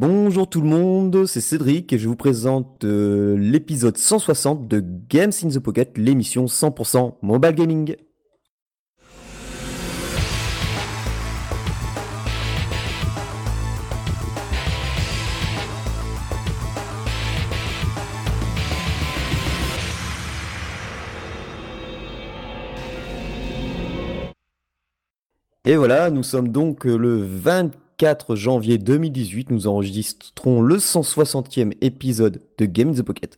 Bonjour tout le monde, c'est Cédric et je vous présente euh, l'épisode 160 de Games in the Pocket, l'émission 100% mobile gaming. Et voilà, nous sommes donc euh, le 24 janvier 2018. Nous enregistrons le 160e épisode de Game in the Pocket.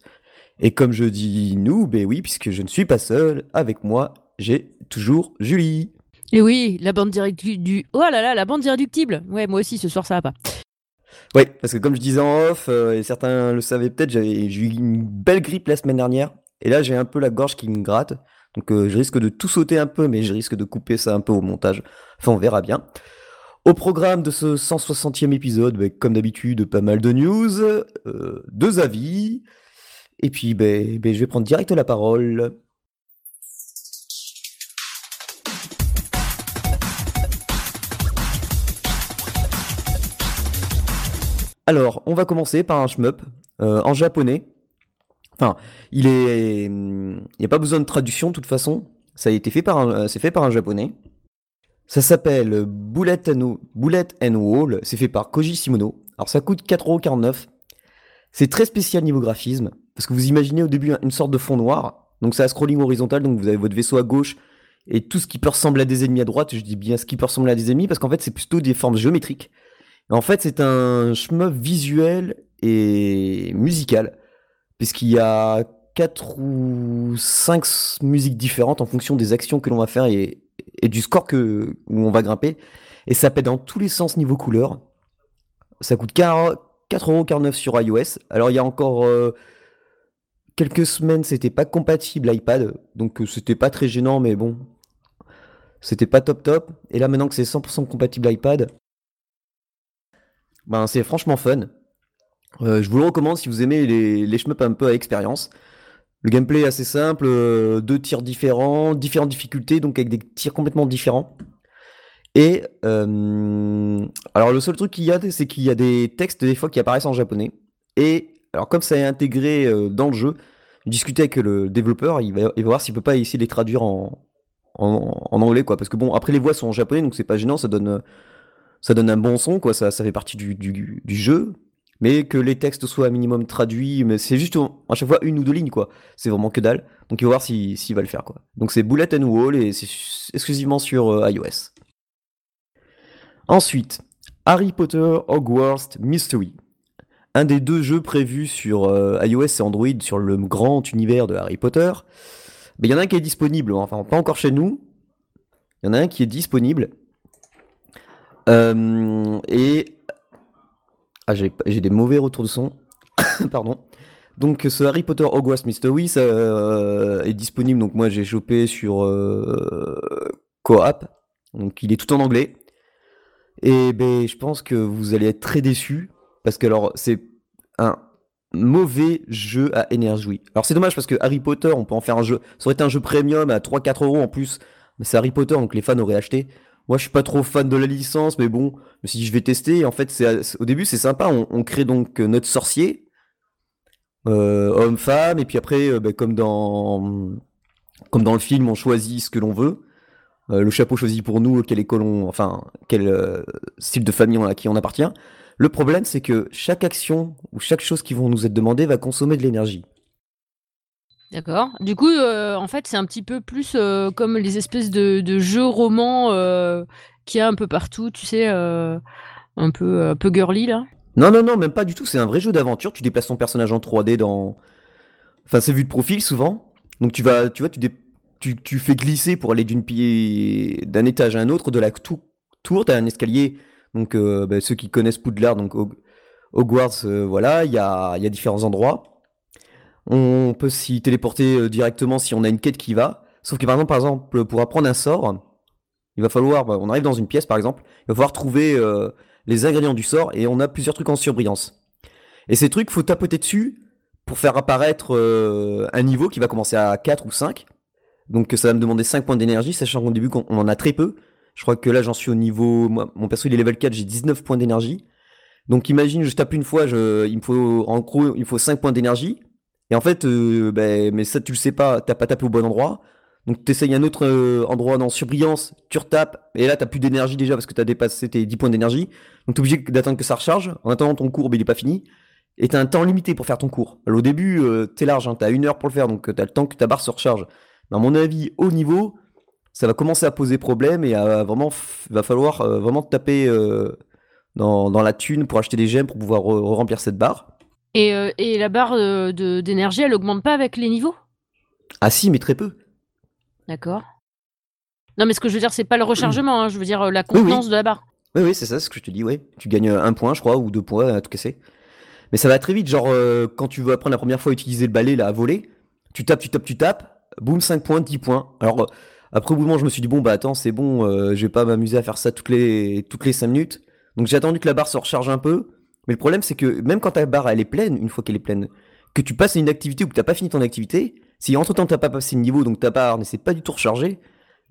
Et comme je dis nous, ben oui, puisque je ne suis pas seul, avec moi, j'ai toujours Julie. Et oui, la bande directive du. Oh là là, la bande irréductible. Ouais, moi aussi, ce soir, ça va pas. Oui, parce que comme je disais en off, euh, et certains le savaient peut-être, j'avais j'ai eu une belle grippe la semaine dernière. Et là, j'ai un peu la gorge qui me gratte. Donc euh, je risque de tout sauter un peu, mais je risque de couper ça un peu au montage. Enfin, on verra bien. Au programme de ce 160e épisode, ben, comme d'habitude, pas mal de news, euh, deux avis, et puis ben, ben, je vais prendre direct la parole. Alors, on va commencer par un shmup euh, en japonais. Enfin, il est, n'y a pas besoin de traduction de toute façon. Ça a été euh, c'est fait par un japonais. Ça s'appelle Bullet and, Bullet and Wall. C'est fait par Koji Shimono. Alors ça coûte 4,49€. C'est très spécial niveau graphisme. Parce que vous imaginez au début une sorte de fond noir. Donc c'est un scrolling horizontal. Donc vous avez votre vaisseau à gauche. Et tout ce qui peut ressembler à des ennemis à droite. Je dis bien ce qui peut ressembler à des ennemis. Parce qu'en fait c'est plutôt des formes géométriques. En fait c'est un shmup visuel et musical. Puisqu'il y a 4 ou 5 musiques différentes en fonction des actions que l'on va faire et, et du score que, où on va grimper. Et ça pète dans tous les sens niveau couleur. Ça coûte 4,49€ sur iOS. Alors il y a encore euh, quelques semaines, c'était pas compatible iPad. Donc euh, c'était pas très gênant, mais bon. C'était pas top top. Et là maintenant que c'est 100% compatible iPad, ben c'est franchement fun. Euh, je vous le recommande si vous aimez les, les un peu à expérience. Le gameplay est assez simple, euh, deux tirs différents, différentes difficultés, donc avec des tirs complètement différents. Et euh, alors le seul truc qu'il y a, c'est qu'il y a des textes des fois qui apparaissent en japonais. Et alors comme ça est intégré euh, dans le jeu, discuter avec le développeur, il va, voir s'il peut pas essayer de les traduire en, en, anglais, quoi. Parce que bon, après les voix sont en japonais, donc c'est pas gênant, ça donne, ça donne un bon son, quoi. Ça, ça fait partie du, du jeu mais que les textes soient un minimum traduits, mais c'est juste à chaque fois une ou deux lignes, quoi. C'est vraiment que dalle. Donc il va voir s'il si, va le faire, quoi. Donc c'est Bullet and Wall et c'est exclusivement sur euh, iOS. Ensuite, Harry Potter Hogwarts Mystery. Un des deux jeux prévus sur euh, iOS et Android sur le grand univers de Harry Potter. Mais il y en a un qui est disponible, enfin pas encore chez nous. Il y en a un qui est disponible. Euh, et ah, j'ai des mauvais retours de son. Pardon. Donc ce Harry Potter Hogwarts Mystery ça euh, est disponible. Donc moi j'ai chopé sur euh, Coop. Donc il est tout en anglais. Et ben je pense que vous allez être très déçus parce que alors c'est un mauvais jeu à énergie. Alors c'est dommage parce que Harry Potter, on peut en faire un jeu. Ça aurait été un jeu premium à 3-4 euros en plus. Mais c'est Harry Potter donc les fans auraient acheté. Moi, je suis pas trop fan de la licence, mais bon, je me suis dit, je vais tester. En fait, c'est au début, c'est sympa. On, crée donc euh, notre sorcier, euh, homme-femme, et puis après, euh, ben, comme dans comme dans le film, on choisit ce que l'on veut. Le chapeau choisi pour nous, quelle école on, enfin, quel style de famille on, à qui on appartient. Le problème, c'est que chaque action ou chaque chose qui vont nous être demandées va consommer de l'énergie. D'accord. Du coup, euh, en fait, c'est un petit peu plus euh, comme les espèces de, jeux romans euh, qu'il y a un peu partout, tu sais, un peu un peu girly là. Non, non, non, même pas du tout. C'est un vrai jeu d'aventure. Tu déplaces ton personnage en 3D dans. Enfin, c'est vu de profil souvent. Donc tu vas, tu vois, tu, dé- tu, tu fais glisser pour aller d'une pied d'un étage à un autre de la tou- tour. T'as un escalier. Donc bah, ceux qui connaissent Poudlard, donc Hog- Hogwarts, voilà, il y a, il y a différents endroits. On peut s'y téléporter euh, directement si on a une quête qui va. Sauf que par exemple, par exemple, pour apprendre un sort, il va falloir, bah, on arrive dans une pièce par exemple, il va falloir trouver euh, les ingrédients du sort et on a plusieurs trucs en surbrillance. Et ces trucs, faut tapoter dessus pour faire apparaître euh, un niveau qui va commencer à 4 ou 5. Donc ça va me demander 5 points d'énergie, sachant qu'au début on en a très peu. Je crois que là j'en suis au niveau, moi, mon perso il est level 4, j'ai 19 points d'énergie. Donc imagine, je tape une fois, il me faut en gros, il me faut 5 points d'énergie. Et en fait, euh, ben, mais ça tu le sais pas, t'as pas tapé au bon endroit. Donc tu essayes un autre euh, endroit dans surbrillance, tu retapes, et là t'as plus d'énergie déjà parce que t'as dépassé tes 10 points d'énergie. Donc t'es obligé d'attendre que ça recharge. En attendant ton cours, ben, il est pas fini. Et t'as un temps limité pour faire ton cours. Alors, au début, euh, t'es large, hein, t'as une heure pour le faire, donc t'as le temps que ta barre se recharge. Mais à mon avis, au niveau, ça va commencer à poser problème et à vraiment, va falloir vraiment taper dans, dans, la thune pour acheter des gemmes pour pouvoir remplir cette barre. Et, et la barre d'énergie, elle augmente pas avec les niveaux? Ah si, mais très peu. D'accord. Non, mais ce que je veux dire, c'est pas le rechargement, hein, je veux dire la contenance de la barre. Oui, oui, c'est ça ce que je te dis, ouais. Tu gagnes un point, je crois, ou deux points à tout casser. Mais ça va très vite, genre quand tu veux apprendre la première fois à utiliser le balai là, à voler, tu tapes, tu tapes, tu tapes, boum, 5 points, 10 points. Alors après au bout moment, je me suis dit, bon, bah attends, c'est bon, je vais pas m'amuser à faire ça toutes les, toutes les 5 minutes. Donc j'ai attendu que la barre se recharge un peu. Mais le problème, c'est que même quand ta barre elle est pleine, une fois qu'elle est pleine, que tu passes à une activité ou que t'as pas fini ton activité, si entre temps t'as pas passé le niveau, donc ta barre ne s'est pas du tout rechargée,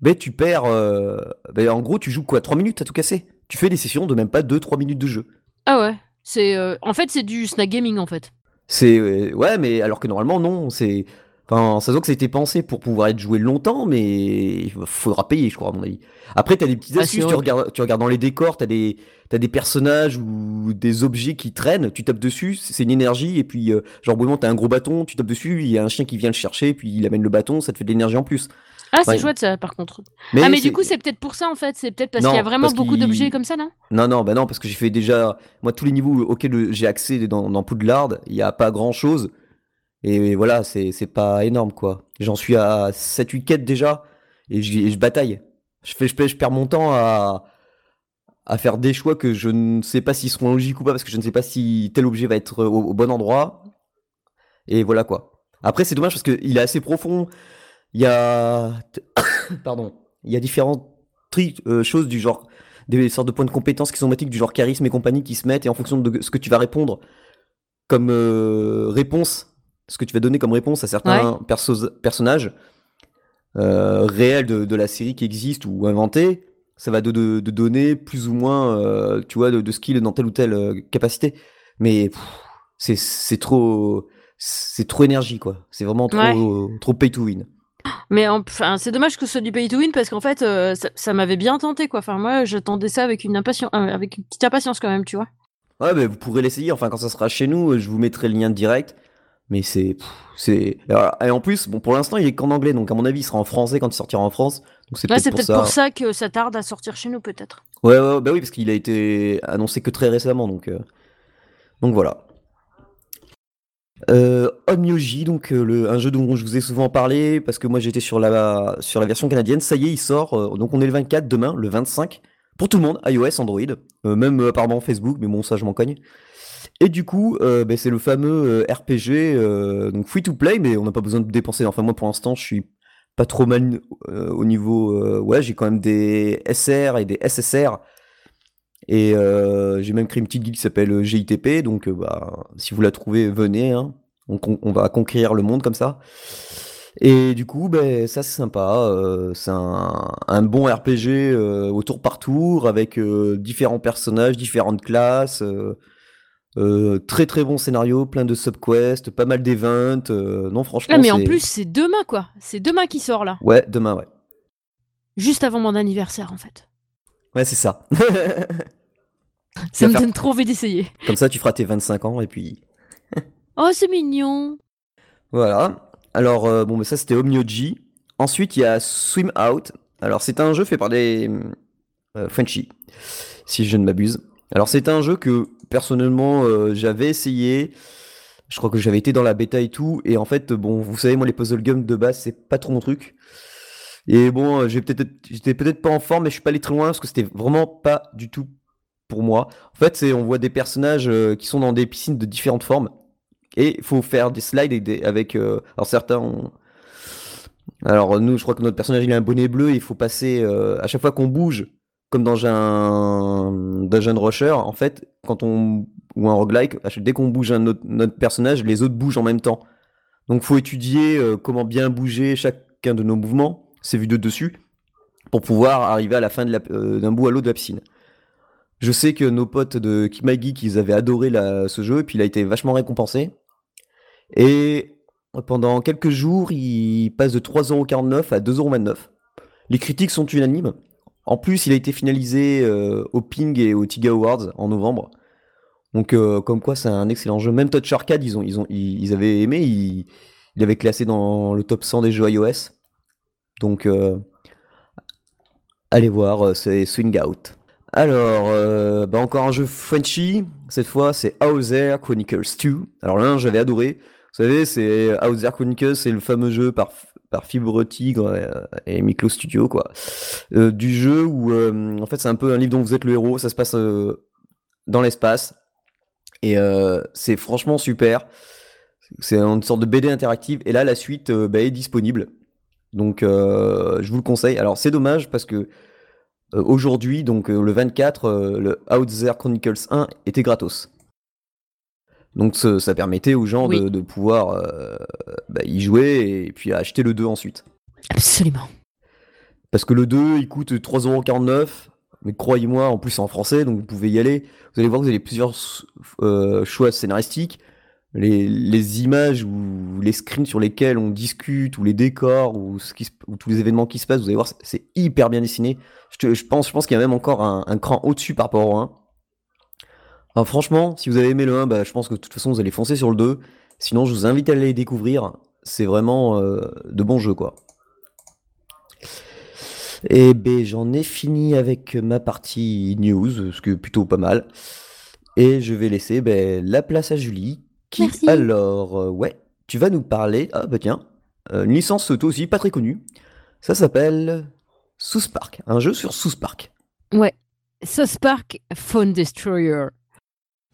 ben tu perds. Euh, ben, en gros, tu joues quoi 3 minutes à tout casser? Tu fais des sessions de même pas 2-3 minutes de jeu. Ah ouais c'est euh, En fait, c'est du snack gaming en fait. C'est. Euh, ouais, mais alors que normalement, non. C'est. Enfin, ça se voit que ça a été pensé pour pouvoir être joué longtemps, mais il faudra payer, je crois, à mon avis. Après, t'as des petites ah, astuces, tu, regardes, tu regardes dans les décors, t'as des, as des personnages ou des objets qui traînent, tu tapes dessus, c'est une énergie, et puis, euh, genre, tu t'as un gros bâton, tu tapes dessus, il y a un chien qui vient le chercher, puis il amène le bâton, ça te fait de l'énergie en plus. Ah, c'est chouette ça, par contre. ah, mais du coup, c'est peut-être pour ça en fait. C'est peut-être parce qu'il y a vraiment beaucoup d'objets comme ça, non Non, non, bah non, parce que j'ai fait déjà. Moi, tous les niveaux auxquels j'ai accès dans, dans Poudlard, il n'y a pas grand chose. Et voilà, c'est pas énorme, quoi. J'en suis à 7-8 quêtes déjà, et je, bataille. Je, fais, je, je perds mon temps à, à faire des choix que je ne sais pas s'ils seront logiques ou pas, parce que je ne sais pas si tel objet va être au, bon endroit. Et voilà, quoi. Après, c'est dommage parce qu'il est assez profond. Il y a... Pardon. Il y a différentes euh, choses du genre... Des sortes de points de compétences qui sont automatiques, du genre charisme et compagnie, qui se mettent, et en fonction de ce que tu vas répondre comme euh, réponse ce que tu vas donner comme réponse à certains personnages euh, réels de, la série qui existent ou inventés, ça va de, donner plus ou moins, euh, tu vois, de, skills dans telle ou telle euh, capacité. Mais c'est trop, c'est trop énergie quoi. C'est vraiment trop, trop pay to win. Mais enfin, c'est dommage que ce soit du pay to win parce qu'en fait, ça, m'avait bien tenté quoi. Enfin, moi, j'attendais ça avec une impatience, avec une petite impatience quand même, tu vois. Ouais, mais vous pourrez l'essayer. Enfin, quand ça sera chez nous, je vous mettrai le lien direct. Mais c'est. c'est Et en plus, bon, pour l'instant, il est qu'en anglais, donc à mon avis, il sera en français quand il sortira en France. Donc c'est peut-être pour, ça... que ça tarde à sortir chez nous, peut-être. Ouais, ouais, bah oui, parce qu'il a été annoncé que très récemment, donc. Euh, donc voilà. Euh, Onmyoji, donc euh, le, un jeu dont je vous ai souvent parlé, parce que moi j'étais sur la, sur la version canadienne, ça y est, il sort, euh, donc on est le 24 demain, le 25, pour tout le monde, iOS, Android, même apparemment Facebook, mais bon ça je m'en cogne. Et du coup, euh, ben, c'est le fameux euh, RPG, euh, donc free to play, mais on n'a pas besoin de dépenser. Enfin, moi pour l'instant, je suis pas trop mal au niveau. ouais, j'ai quand même des SR et des SSR. Et j'ai même créé une petite guide qui s'appelle GITP. Donc, bah, si vous la trouvez, venez. Hein. On, va conquérir le monde comme ça. Et du coup, ben, ça c'est sympa. c'est un, un, bon RPG au tour par tour avec différents personnages, différentes classes. Euh, très très bon scénario, plein de subquests, pas mal d'events. Euh, non, franchement. Ah, mais en plus, c'est demain quoi. C'est demain qui sort là. Ouais, demain, ouais. Juste avant mon anniversaire en fait. Ouais, c'est ça. ça me donne trop envie d'essayer. Comme ça, tu feras tes 25 ans et puis. oh, c'est mignon. Voilà. Alors, euh, bon, mais ça c'était Omnioji. Ensuite, il y a Swim Out. Alors, c'est un jeu fait par des Frenchies, si je ne m'abuse. Alors, c'est un jeu que personnellement, euh, j'avais essayé. Je crois que j'avais été dans la bêta et tout. Et en fait, bon, vous savez, moi, les puzzle games de base, c'est pas trop mon truc. Et bon, euh, j'étais peut-être peut pas en forme, mais je suis pas allé très loin parce que c'était vraiment pas du tout pour moi. En fait, c'est on voit des personnages euh, qui sont dans des piscines de différentes formes. Et il faut faire des slides avec. alors certains Alors nous, je crois que notre personnage il a un bonnet bleu. Il faut passer à chaque fois qu'on bouge, comme dans un dungeon rusher, en fait, quand on ou un roguelike, dès qu'on bouge un autre, personnage, les autres bougent en même temps. Donc, faut étudier euh, comment bien bouger chacun de nos mouvements, c'est vu de dessus, pour pouvoir arriver à la fin euh, d'un bout à l'autre de la piscine. Je sais que nos potes de Kimagi, ils avaient adoré ce jeu, et puis il a été vachement récompensé. Et pendant quelques jours, il passe de 3,49€ à 2,29€. Les critiques sont unanimes. En plus, il a été finalisé euh, au Ping et au Tiga Awards en novembre. Donc, euh, comme quoi, c'est un excellent jeu. Même Touch Arcade, ils, ont, ils, ils, avaient aimé. Il, il, avait classé dans le top 100 des jeux iOS. Donc, euh, allez voir, c'est Swing Out. Alors, bah encore un jeu Frenchy. Cette fois, c'est Hauser Chronicles 2. Alors là, j'avais adoré. Vous savez, c'est Hauser Chronicles, c'est le fameux jeu par par Fibre Tigre et, Micro Studio quoi. Euh, du jeu où euh, en fait c'est un peu un livre dont vous êtes le héros, ça se passe euh, dans l'espace et c'est franchement super. C'est une sorte de BD interactive et là la suite bah, est disponible. Donc je vous le conseille. Alors c'est dommage parce que aujourd'hui donc le 24 le Outzer Chronicles 1 était gratos. Donc ça, permettait aux gens de, pouvoir euh, bah, y jouer et puis acheter le 2 ensuite. Absolument. Parce que le 2, il coûte 3,49€, mais croyez-moi, en plus c'est en français, donc vous pouvez y aller. Vous allez voir que vous avez plusieurs euh, choix scénaristiques. Les, images ou les screens sur lesquels on discute, ou les décors, ou, ce qui, tous les événements qui se passent, vous allez voir, c'est hyper bien dessiné. Je, pense, je pense qu'il y a même encore un, un cran au-dessus par rapport au 1 franchement, si vous avez aimé le 1, bah, je pense que de toute façon vous allez foncer sur le 2. Sinon, je vous invite à aller les découvrir. C'est vraiment euh, de bons jeux, quoi. Et ben, j'en ai fini avec ma partie news, ce qui est plutôt pas mal. Et je vais laisser ben, la place à Julie, qui alors, euh, ouais, tu vas nous parler. Ah bah tiens, euh, une licence toi aussi pas très connue. Ça s'appelle South Park, un jeu sur South Park. Ouais, South Park Phone Destroyer.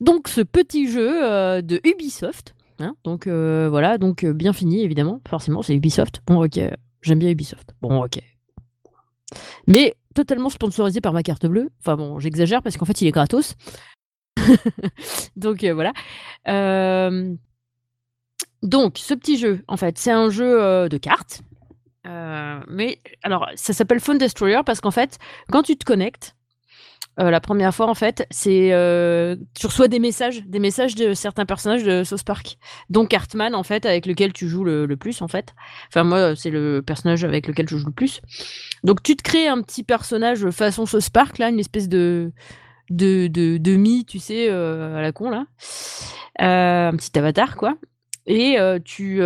Donc ce petit jeu euh, de Ubisoft, hein, donc euh, voilà, donc euh, bien fini évidemment, forcément c'est Ubisoft. Bon ok, j'aime bien Ubisoft. Bon ok. Mais totalement sponsorisé par ma carte bleue. Enfin bon, j'exagère parce qu'en fait il est gratos. donc voilà. Donc ce petit jeu, en fait, c'est un jeu de cartes. mais alors ça s'appelle Phone Destroyer parce qu'en fait, quand tu te connectes, euh, la première fois, en fait, c'est euh, tu reçois des messages, des messages de certains personnages de South Park, dont Cartman, en fait, avec lequel tu joues le, plus, en fait. Enfin, moi, c'est le personnage avec lequel je joue le plus. Donc, tu te crées un petit personnage façon South Park, là, une espèce de de de, tu sais, euh, à la con là, un petit avatar, quoi et tu,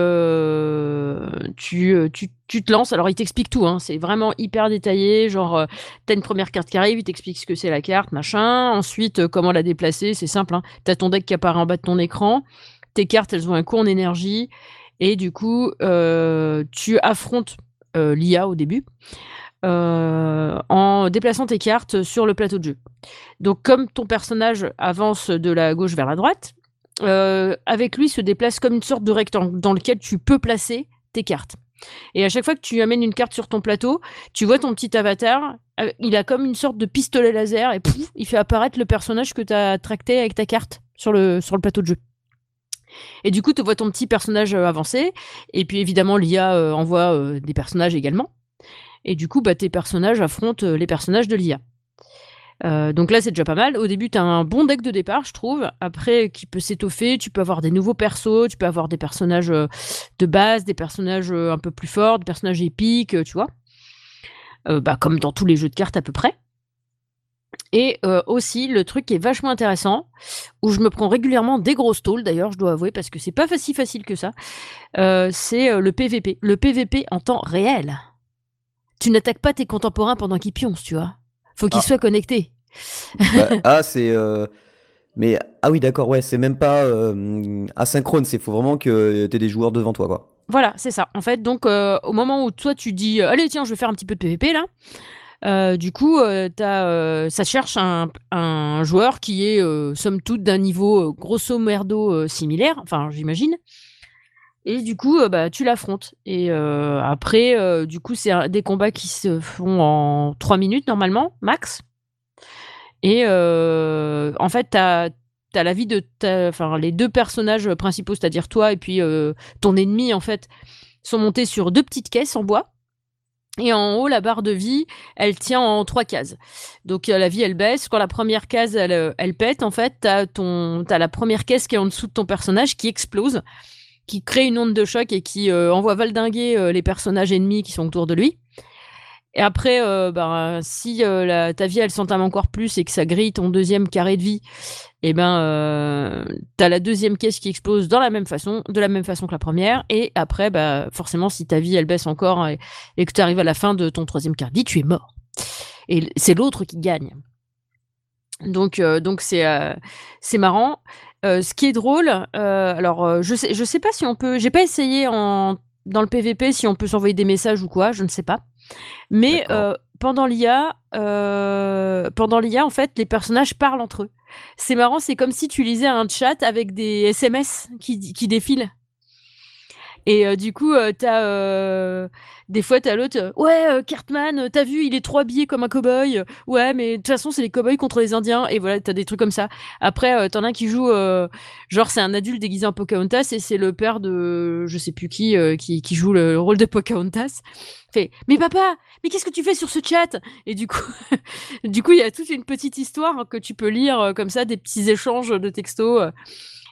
tu, tu, te lances. Alors, il t'explique tout, hein, c'est vraiment hyper détaillé. Genre, tu as une première carte qui arrive, il t'explique ce que c'est la carte, machin. Ensuite, comment la déplacer, c'est simple. Hein. Tu as ton deck qui apparaît en bas de ton écran. Tes cartes, elles ont un coût en énergie. Et du coup, tu affrontes l'IA au début. en déplaçant tes cartes sur le plateau de jeu. Donc comme ton personnage avance de la gauche vers la droite, euh, avec lui se déplace comme une sorte de rectangle dans lequel tu peux placer tes cartes. Et à chaque fois que tu amènes une carte sur ton plateau, tu vois ton petit avatar, euh, il a comme une sorte de pistolet laser et pouf, il fait apparaître le personnage que tu as tracté avec ta carte sur le, plateau de jeu. Et du coup, tu vois ton petit personnage euh, avancer, et puis évidemment, l'IA envoie des personnages également. Et du coup, bah, tes personnages affrontent les personnages de l'IA. Euh, donc là, c'est déjà pas mal. Au début, tu un bon deck de départ, je trouve. Après, qui peut s'étoffer. Tu peux avoir des nouveaux persos, tu peux avoir des personnages euh, de base, des personnages euh, un peu plus forts, des personnages épiques, tu vois. bah, comme dans tous les jeux de cartes à peu près. Et aussi, le truc qui est vachement intéressant, où je me prends régulièrement des grosses tôles, d'ailleurs, je dois avouer, parce que c'est pas facile facile que ça, c'est le PVP. Le PVP en temps réel. Tu n'attaques pas tes contemporains pendant qu'ils pioncent, tu vois faut qu'il ah. soit connecté. Bah, ah, c'est. Euh, mais ah oui, d'accord, ouais, c'est même pas euh, asynchrone, c'est faut vraiment que tu aies des joueurs devant toi, quoi. Voilà, c'est ça. En fait, donc euh, au moment où toi tu dis, allez, tiens, je vais faire un petit peu de PVP là. du coup, ça cherche un, joueur qui est, somme toute, d'un niveau grosso merdo similaire, enfin, j'imagine. Et du coup, bah, tu l'affrontes. Et après, du coup, c'est des combats qui se font en 3 minutes normalement, max. Et en fait, tu as, la vie de enfin, les deux personnages principaux, c'est-à-dire toi et puis ton ennemi, en fait, sont montés sur deux petites caisses en bois. Et en haut, la barre de vie, elle tient en trois cases. Donc la vie, elle baisse. Quand la première case, elle, elle pète, en fait, tu as, la première caisse qui est en dessous de ton personnage qui explose, qui crée une onde de choc et qui envoie valdinguer les personnages ennemis qui sont autour de lui. Et après, euh, ben, si euh, ta vie elle s'entame encore plus et que ça grille ton deuxième carré de vie, et eh ben, euh, as la deuxième caisse qui explose dans la même façon, de la même façon que la première. Et après, bah, forcément, si ta vie elle baisse encore et, que tu arrives à la fin de ton troisième carré de vie, tu es mort. Et c'est l'autre qui gagne. Donc, donc c'est c'est marrant. Ce qui est drôle, alors je sais je sais pas si on peut, j'ai pas essayé en dans le PVP si on peut s'envoyer des messages ou quoi, je ne sais pas. Mais euh, pendant l'IA, euh, pendant l'IA, en fait, les personnages parlent entre eux. C'est marrant, c'est comme si tu lisais un chat avec des SMS qui, qui défilent. Et euh, du coup, t'as des fois, t'as l'autre, ouais, Cartman, t'as vu, il est trop habillé comme un cowboy. Ouais, mais de toute façon, c'est les cowboys contre les Indiens. Et voilà, t'as des trucs comme ça. Après, t'en as un qui joue, genre, c'est un adulte déguisé en Pocahontas et c'est le père de, je sais plus qui, qui, joue le rôle de Pocahontas fait mais papa mais qu'est-ce que tu fais sur ce chat? Et du coup du coup il y a toute une petite histoire que tu peux lire comme ça des petits échanges de textos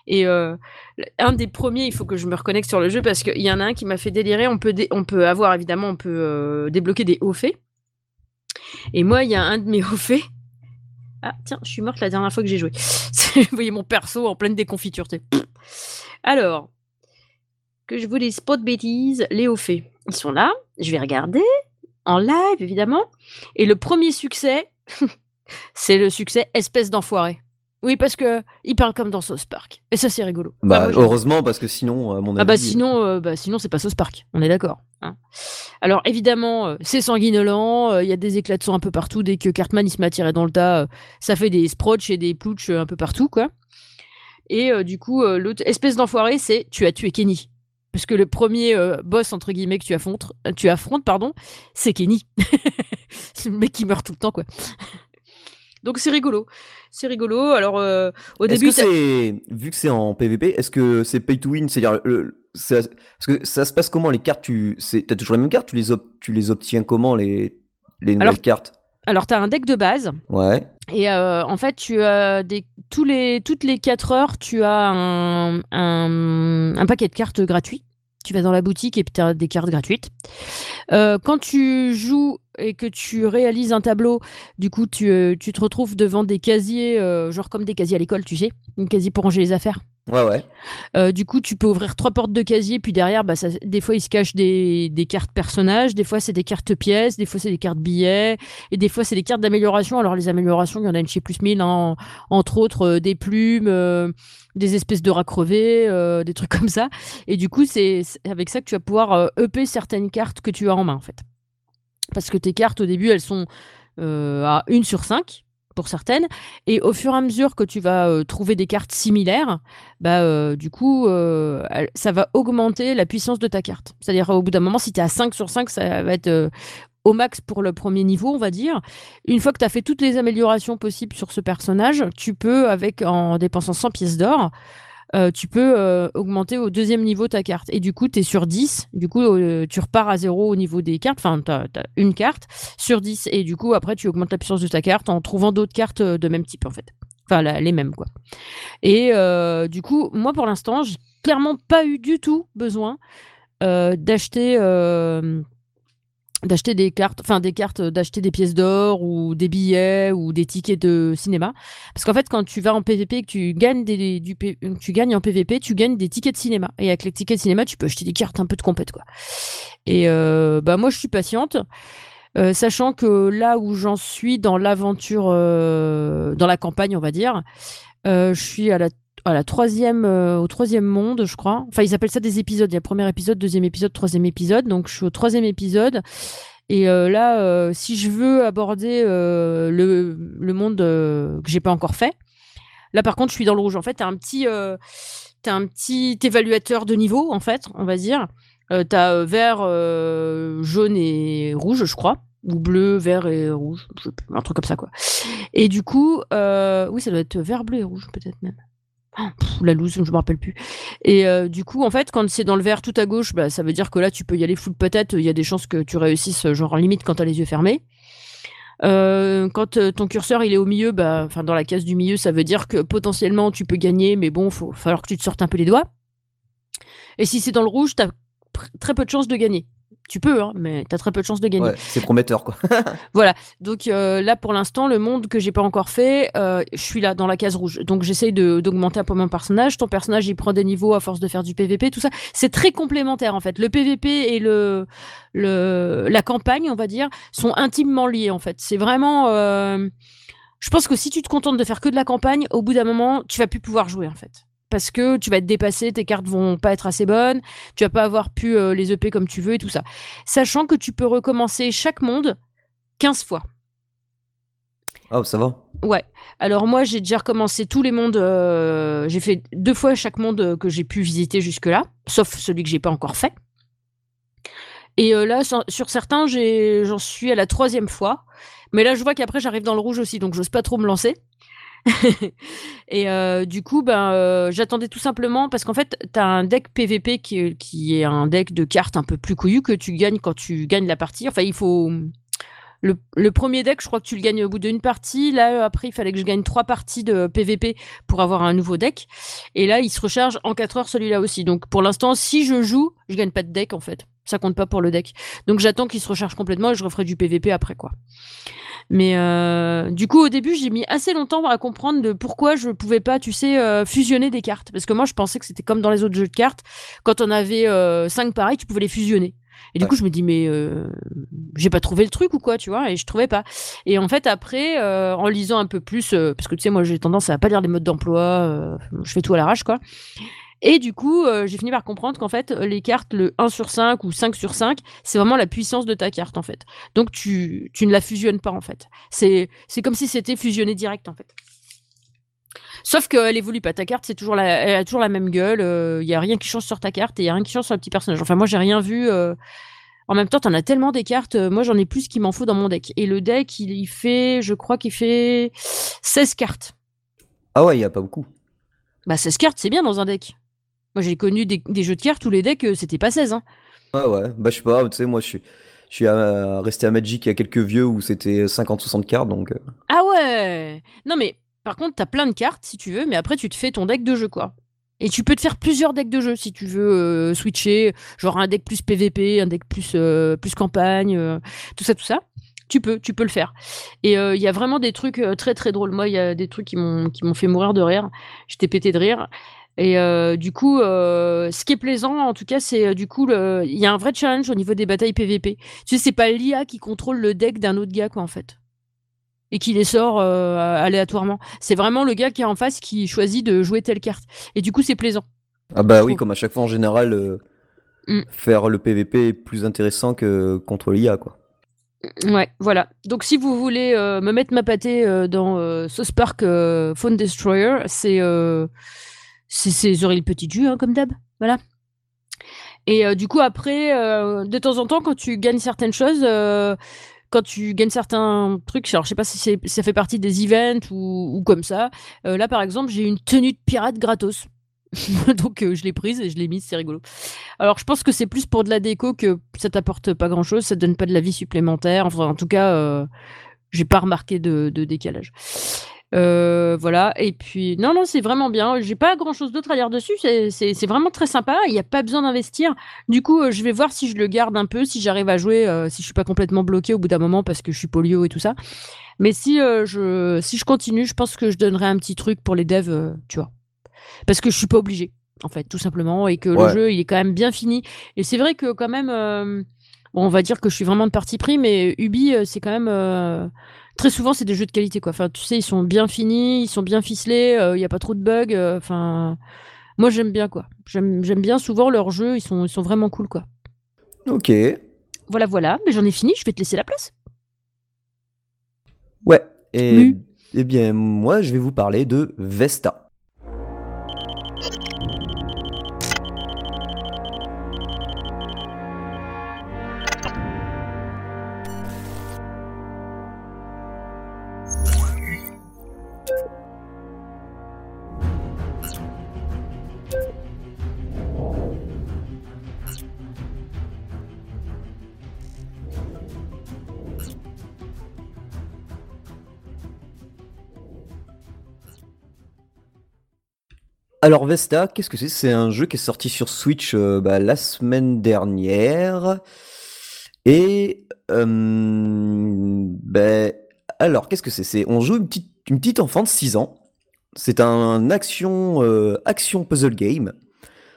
et un des premiers, il faut que je me reconnecte sur le jeu parce qu'il y en a un qui m'a fait délirer. On peut, on peut avoir évidemment, on peut débloquer des hauts faits. Et moi, il y a un de mes hauts faits. Ah, tiens, je suis morte la dernière fois que j'ai joué. Vous voyez mon perso en pleine déconfiture. Alors, que je vous dise pas de bêtises, les hauts faits, ils sont là. Je vais regarder en live, évidemment. Et le premier succès, c'est le succès espèce d'enfoiré. Oui, parce que il parle comme dans South Park. Et ça, c'est rigolo. Bah, heureusement, parce que sinon, à mon avis. Ah bah sinon, euh, bah, sinon c'est pas South Park. On est d'accord. Hein. Alors évidemment, euh, c'est sanguinolent. Euh, il y a des éclats de sang un peu partout. Dès que Cartman il se met à tirer dans le tas, ça fait des sprots et des plouches un peu partout, quoi. Et du coup, l'autre espèce d'enfoiré, c'est tu as tué Kenny. Parce que le premier boss entre guillemets que tu affrontes, tu affrontes pardon, c'est Kenny. c'est le mec qui meurt tout le temps, quoi. Donc c'est rigolo. C'est rigolo. Alors euh, au début, c'est vu que c'est en PVP, est-ce que c'est pay to win, c'est-à-dire parce que ça se passe comment les cartes Tu as toujours les mêmes cartes Tu les tu les obtiens comment les les nouvelles cartes? Alors tu as un deck de base. Ouais. Et euh, en fait, tu as des tous les toutes les 4 heures, tu as un, un, un paquet de cartes gratuits tu vas dans la boutique et tu as des cartes gratuites. Euh, quand tu joues et que tu réalises un tableau, du coup, tu, euh, te retrouves devant des casiers, euh, genre comme des casiers à l'école, tu sais, une casier pour ranger les affaires. Ouais, ouais. Euh, du coup, tu peux ouvrir trois portes de casier, puis derrière, bah, des fois, il se cache des, des cartes personnages, des fois, c'est des cartes pièces, des fois, c'est des cartes billets, et des fois, c'est des cartes d'amélioration. Alors, les améliorations, il y en a une chez Plus 1000, hein, entre autres, euh, des plumes, euh, des espèces de rats crevés, des trucs comme ça. Et du coup, c'est avec ça que tu vas pouvoir EP certaines cartes que tu as en main, en fait. Parce que tes cartes, au début, elles sont à une sur cinq pour certaines. Et au fur et à mesure que tu vas euh, trouver des cartes similaires, bah, euh, du coup, euh, ça va augmenter la puissance de ta carte. C'est-à-dire, au bout d'un moment, si tu es à 5 sur 5, ça va être au max pour le premier niveau, on va dire. Une fois que tu as fait toutes les améliorations possibles sur ce personnage, tu peux, avec en dépensant 100 pièces d'or, euh, tu peux euh, augmenter au deuxième niveau ta carte. Et du coup, tu es sur 10. Du coup, euh, tu repars à zéro au niveau des cartes. Enfin, tu as, une carte sur 10. Et du coup, après, tu augmentes la puissance de ta carte en trouvant d'autres cartes de même type, en fait. Enfin, les mêmes, quoi. Et du coup, moi, pour l'instant, j'ai clairement pas eu du tout besoin d'acheter d'acheter des cartes, enfin des cartes, euh, d'acheter des pièces d'or ou des billets ou des tickets de cinéma. Parce qu'en fait, quand tu vas en PVP, que tu gagnes des, du, tu gagnes en PVP, tu gagnes des tickets de cinéma. Et avec les tickets de cinéma, tu peux acheter des cartes un peu de compète, quoi. Et euh, bah moi, je suis patiente. Euh, sachant que là où j'en suis dans l'aventure, dans la campagne, on va dire, je suis à la à la troisième, euh, au troisième monde, je crois. Enfin, ils appellent ça des épisodes. Il y a premier épisode, deuxième épisode, troisième épisode. Donc, je suis au troisième épisode. Et là, si je veux aborder le, le, monde que j'ai pas encore fait, là par contre, je suis dans le rouge. En fait, tu as un petit, as un petit évaluateur de niveau, en fait, on va dire. tu as vert, jaune et rouge, je crois ou bleu, vert et rouge, un truc comme ça quoi. Et du coup, oui, ça doit être vert, bleu et rouge peut-être même. La loose, je me rappelle plus. Et euh, du coup, en fait, quand c'est dans le vert tout à gauche, bah, ça veut dire que là, tu peux y aller full patate. Il y a des chances que tu réussisses, genre limite quand tu as les yeux fermés. Euh, quand euh, ton curseur il est au milieu, bah, dans la case du milieu, ça veut dire que potentiellement tu peux gagner, mais bon, va falloir que tu te sortes un peu les doigts. Et si c'est dans le rouge, tu as très peu de chances de gagner tu peux, hein, mais tu as très peu de chances de gagner. c'est prometteur, quoi. voilà. Donc euh, là, pour l'instant, le monde que j'ai pas encore fait, euh, je suis là dans la case rouge. Donc j'essaye d'augmenter un peu mon personnage. Ton personnage, il prend des niveaux à force de faire du PVP, tout ça. C'est très complémentaire en fait. Le PVP et le, le la campagne, on va dire, sont intimement liés en fait. C'est vraiment. Euh, je pense que si tu te contentes de faire que de la campagne, au bout d'un moment, tu vas plus pouvoir jouer en fait parce que tu vas être dépassé, tes cartes vont pas être assez bonnes, tu vas pas avoir pu euh, les EP comme tu veux et tout ça. Sachant que tu peux recommencer chaque monde 15 fois. Ah, ça va. Ouais. Alors moi, j'ai déjà recommencé tous les mondes. Euh, j'ai fait deux fois chaque monde que j'ai pu visiter jusque-là, sauf celui que j'ai pas encore fait. Et euh, là, sur certains, j'en suis à la troisième fois. Mais là, je vois qu'après, j'arrive dans le rouge aussi, donc j'ose pas trop me lancer. et euh, du coup, ben, euh, j'attendais tout simplement parce qu'en fait, tu as un deck PVP qui, est un deck de cartes un peu plus couillu que tu gagnes quand tu gagnes la partie. Enfin, il faut. Le, premier deck, je crois que tu le gagnes au bout d'une partie. Là, après, il fallait que je gagne trois parties de PVP pour avoir un nouveau deck. Et là, il se recharge en 4 heures celui-là aussi. Donc, pour l'instant, si je joue, je gagne pas de deck en fait. Ça compte pas pour le deck. Donc, j'attends qu'il se recharge complètement et je referai du PVP après quoi. Mais euh, du coup, au début, j'ai mis assez longtemps à comprendre de pourquoi je pouvais pas, tu sais, euh, fusionner des cartes. Parce que moi, je pensais que c'était comme dans les autres jeux de cartes. Quand on avait euh, cinq pareils, tu pouvais les fusionner. Et du coup, je me dis, mais j'ai pas trouvé le truc ou quoi, tu vois, et je trouvais pas. Et en fait, après, en lisant un peu plus, parce que tu sais, moi, j'ai tendance à pas lire les modes d'emploi, je fais tout à l'arrache, quoi. Et du coup, euh, j'ai fini par comprendre qu'en fait, les cartes, le 1 sur 5 ou 5 sur 5, c'est vraiment la puissance de ta carte, en fait. Donc, tu, tu ne la fusionnes pas, en fait. C'est, comme si c'était fusionné direct, en fait. Sauf qu'elle évolue pas. Ta carte, c'est toujours la, elle a toujours la même gueule. Il euh, y a rien qui change sur ta carte et il y a rien qui change sur le petit personnage. Enfin, moi, j'ai rien vu. Euh. En même temps, t'en as tellement des cartes. Moi, j'en ai plus qu'il m'en faut dans mon deck. Et le deck, il, il fait, je crois qu'il fait 16 cartes. Ah ouais, il y a pas beaucoup. Bah, 16 cartes, c'est bien dans un deck. Moi, j'ai connu des, jeux de cartes où les decks, euh, c'était pas 16. Hein. Ouais, ouais. Bah, je sais pas, tu sais, moi, je suis, je suis resté à Magic il y a quelques vieux où c'était 50-60 cartes, donc. Euh. Ah ouais Non, mais par contre, t'as plein de cartes si tu veux, mais après, tu te fais ton deck de jeu, quoi. Et tu peux te faire plusieurs decks de jeu si tu veux euh, switcher, genre un deck plus PVP, un deck plus, plus campagne, tout ça, tout ça. Tu peux, tu peux le faire. Et il y a vraiment des trucs très très drôles. Moi, il y a des trucs qui m'ont qui m'ont fait mourir de rire. J'étais pété de rire. Et euh, du coup, euh, ce qui est plaisant, en tout cas, c'est euh, du coup, il y a un vrai challenge au niveau des batailles PVP. Tu sais, c'est pas l'IA qui contrôle le deck d'un autre gars, quoi, en fait. Et qui les sort aléatoirement. C'est vraiment le gars qui est en face qui choisit de jouer telle carte. Et du coup, c'est plaisant. Ah bah oui, comme à chaque fois en général, mm. faire le PVP est plus intéressant que contre l'IA, quoi. Ouais, voilà. Donc si vous voulez me mettre ma pâtée dans Sauce Park Phone Destroyer, c'est c'est le petit jus, hein, comme d'hab. Voilà. Et euh, du coup, après, euh, de temps en temps, quand tu gagnes certaines choses, euh, quand tu gagnes certains trucs, alors je sais pas si ça fait partie des events ou, comme ça. là, par exemple, j'ai une tenue de pirate gratos. Donc je l'ai prise et je l'ai mise, c'est rigolo. Alors je pense que c'est plus pour de la déco que ça t'apporte pas grand chose, ça te donne pas de la vie supplémentaire. Enfin, en tout cas, j'ai pas remarqué de décalage. Euh, voilà. Et puis, non, non, c'est vraiment bien. J'ai pas grand chose d'autre à dire dessus. C'est vraiment très sympa. Il n'y a pas besoin d'investir. Du coup, euh, je vais voir si je le garde un peu, si j'arrive à jouer, euh, si je suis pas complètement bloqué au bout d'un moment parce que je suis polio et tout ça. Mais si, je, si je continue, je pense que je donnerai un petit truc pour les devs, tu vois. Parce que je suis pas obligé, en fait, tout simplement. Et que le jeu, il est quand même bien fini. Et c'est vrai que quand même, on va dire que je suis vraiment de parti pris, mais Ubi, c'est quand même très souvent c'est des jeux de qualité quoi. Enfin, tu sais, ils sont bien finis, ils sont bien ficelés, euh, il n'y a pas trop de bugs. Euh, enfin, moi j'aime bien quoi. J'aime bien souvent leurs jeux, ils sont, ils sont vraiment cool quoi. Ok. Voilà, voilà. Mais j'en ai fini. Je vais te laisser la place. Ouais. Et eh bien, moi, je vais vous parler de Vesta. Alors Vesta, qu'est-ce que c'est? C'est un jeu qui est sorti sur Switch euh, bah, la semaine dernière. Et ben, alors qu'est-ce que c'est? On joue une petite, enfant de 6 ans. C'est un action euh, action puzzle game.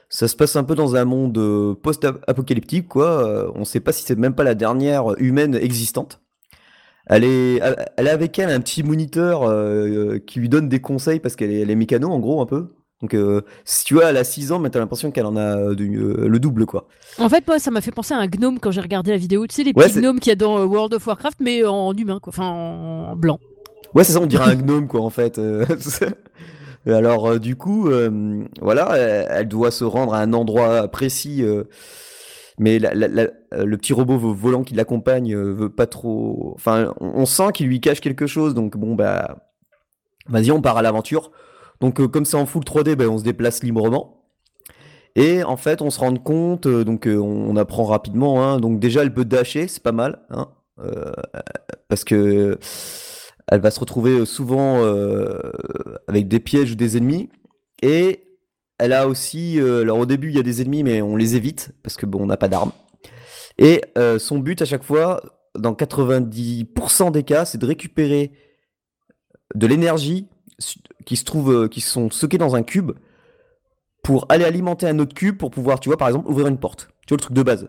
Ça se passe un peu dans un monde euh, post-apocalyptique, quoi. on ne sait pas si c'est même pas la dernière humaine existante. Elle a avec elle un petit moniteur qui lui donne des conseils parce qu'elle est, elle est mécano en gros un peu. Donc, euh, si tu vois, elle a 6 ans, mais t'as l'impression qu'elle en a euh, euh, le double, quoi. En fait, moi, ça m'a fait penser à un gnome quand j'ai regardé la vidéo. Tu sais, les petits gnomes qu'il y a dans World of Warcraft, mais en humain, quoi. Enfin, en blanc. Ouais, c'est ça, on dirait un gnome, quoi, en fait. Alors, du coup, voilà, elle, doit se rendre à un endroit précis. mais le petit robot volant qui l'accompagne veut pas trop. Enfin, on sent qu'il lui cache quelque chose, donc bon, bah. Vas-y, on part à l'aventure. Donc euh, comme c'est en full 3D, ben, on se déplace librement. Et en fait, on se rend compte, euh, donc euh, on, apprend rapidement. Hein. donc déjà, elle peut dasher, c'est pas mal, hein, parce que elle va se retrouver souvent avec des pièges ou des ennemis. Et elle a aussi, alors au début, il y a des ennemis, mais on les évite parce que bon, on n'a pas d'armes. Et son but à chaque fois, dans 90% des cas, c'est de récupérer de l'énergie qui se trouvent, euh, qui sont stockés dans un cube pour aller alimenter un autre cube pour pouvoir, tu vois, par exemple, ouvrir une porte. Tu vois, le truc de base.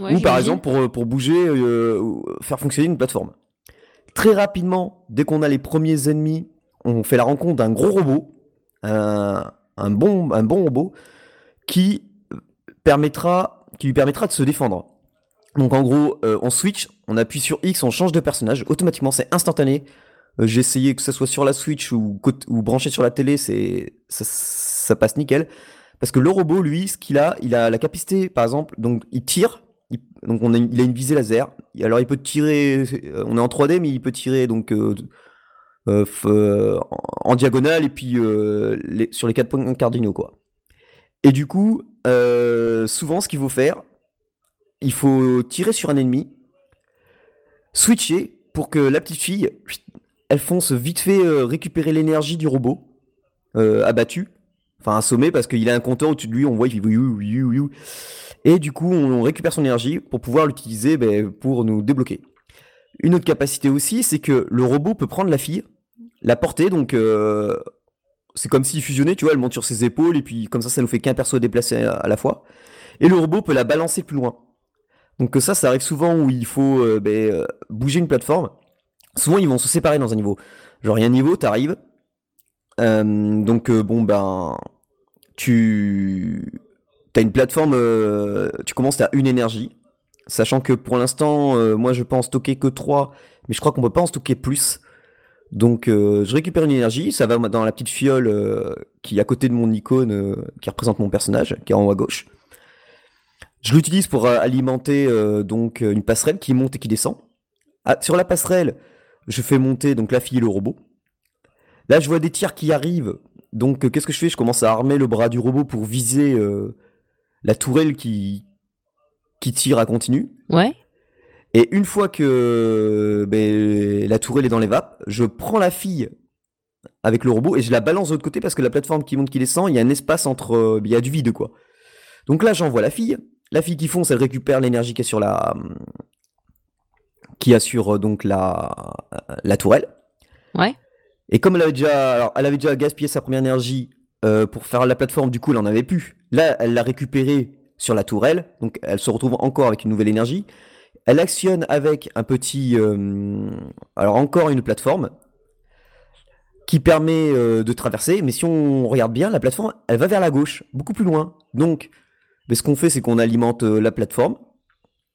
ou par exemple, pour, euh, pour bouger, euh, faire fonctionner une plateforme. Très rapidement, dès qu'on a les premiers ennemis, on fait la rencontre d'un gros robot, un, un, bon, un bon robot, qui, permettra, qui lui permettra de se défendre. Donc en gros, on switch, on appuie sur X, on change de personnage, automatiquement, c'est instantané. Euh, j'ai essayé que ce soit sur la Switch ou, ou branché sur la télé, c'est ça, passe nickel. Parce que le robot, lui, ce qu'il a, il a la capacité, par exemple, donc il tire, donc on a, il a une visée laser. Alors il peut tirer, euh, on est en 3D, mais il peut tirer donc euh, en, diagonale et puis sur les quatre points cardinaux quoi. Et du coup, souvent, ce qu'il faut faire, il faut tirer sur un ennemi, switcher pour que la petite fille elles fonce vite fait euh, récupérer l'énergie du robot euh, abattu, enfin assommé parce qu'il a un compteur au-dessus de lui, on voit il fait et du coup on, récupère son énergie pour pouvoir l'utiliser ben, pour nous débloquer. Une autre capacité aussi, c'est que le robot peut prendre la fille, la porter, donc euh, c'est comme s'il fusionnait, tu vois, elle monte sur ses épaules et puis comme ça ça nous fait qu'un perso déplacé à, la fois. Et le robot peut la balancer plus loin. Donc ça, ça arrive souvent où il faut ben, bouger une plateforme souvent ils vont se séparer dans un niveau. Genre il y a un niveau, t'arrives. Euh, donc euh, bon ben tu as une plateforme, euh, tu commences à une énergie, sachant que pour l'instant moi je peux en stocker que 3, mais je crois qu'on peut pas en stocker plus. Donc je récupère une énergie, ça va dans la petite fiole qui est à côté de mon icône qui représente mon personnage, qui est en haut à gauche. Je l'utilise pour alimenter donc une passerelle qui monte et qui descend. Ah, sur la passerelle, je fais monter donc la fille et le robot. Là, je vois des tirs qui arrivent. Donc, euh, qu'est-ce que je fais? Je commence à armer le bras du robot pour viser euh, la tourelle qui, qui tire à continu. Ouais. Et une fois que ben, la tourelle est dans les vapes, je prends la fille avec le robot et je la balance de l'autre côté parce que la plateforme qui monte, qui descend, il y a un espace entre. Euh, il y a du vide, quoi. Donc là, j'envoie la fille. La fille qui fonce, elle récupère l'énergie qui est sur la, qui assure euh, donc la, la tourelle. Ouais. Et comme elle avait déjà, alors, elle avait déjà gaspillé sa première énergie euh, pour faire la plateforme, du coup, elle en avait plus. Là, elle l'a récupérée sur la tourelle, donc elle se retrouve encore avec une nouvelle énergie. Elle actionne avec un petit, euh, alors encore une plateforme qui permet de traverser. Mais si on regarde bien, la plateforme, elle va vers la gauche, beaucoup plus loin. Donc, ce qu'on fait, c'est qu'on alimente la plateforme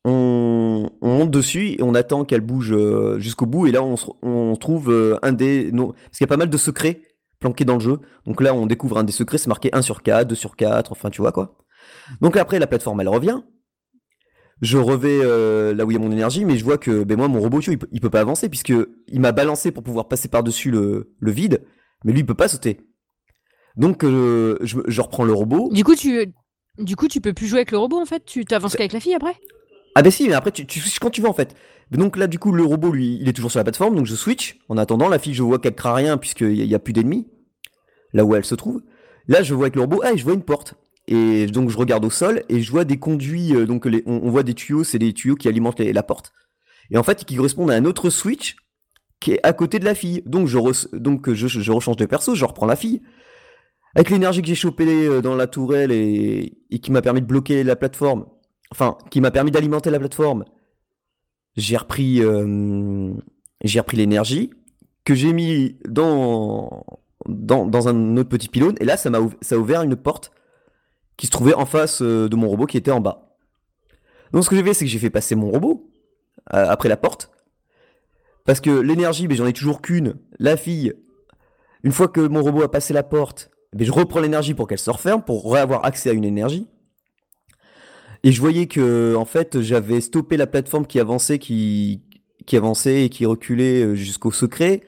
on, on monte dessus et on attend qu'elle bouge euh, jusqu'au bout. Et là, on, trouve euh, un des. Non, parce qu'il y a pas mal de secrets planqués dans le jeu. Donc là, on découvre un des secrets, c'est marqué 1 sur 4, 2 sur 4, enfin, tu vois quoi. Donc après, la plateforme, elle revient. Je revais euh, là où il y a mon énergie, mais je vois que ben moi, mon robot, il, peut, il peut pas avancer, puisque il m'a balancé pour pouvoir passer par-dessus le, le vide, mais lui, il peut pas sauter. Donc, euh, je, je reprends le robot. Du coup, tu, du coup, tu peux plus jouer avec le robot en fait. Tu t'avances qu'avec la fille après? Ah bah si, mais après tu, tu switches quand tu veux en fait. Donc là du coup le robot lui il est toujours sur la plateforme donc je switch. En attendant la fille je vois qu'elle craint rien puisqu'il y, a- plus d'ennemis là où elle se trouve. Là je vois avec le robot ah je vois une porte et donc je regarde au sol et je vois des conduits euh, donc on, voit des tuyaux c'est des tuyaux qui alimentent la porte et en fait qui correspondent à un autre switch qui est à côté de la fille. Donc je re- donc je, je, rechange de perso je reprends la fille. Avec l'énergie que j'ai chopée euh, dans la tourelle et, et qui m'a permis de bloquer la plateforme, enfin, qui m'a permis d'alimenter la plateforme, j'ai repris, euh, j'ai repris l'énergie que j'ai mis dans, dans, un autre petit pylône. Et là, ça m'a ça a ouvert une porte qui se trouvait en face euh, de mon robot qui était en bas. Donc, ce que j'ai fait, c'est que j'ai fait passer mon robot euh, après la porte. Parce que l'énergie, j'en ai toujours qu'une. La fille, une fois que mon robot a passé la porte, ben, je reprends l'énergie pour qu'elle se referme, pour avoir accès à une énergie. Et je voyais que, en fait, j'avais stoppé la plateforme qui avançait, qui, qui avançait et qui reculait euh, jusqu'au secret,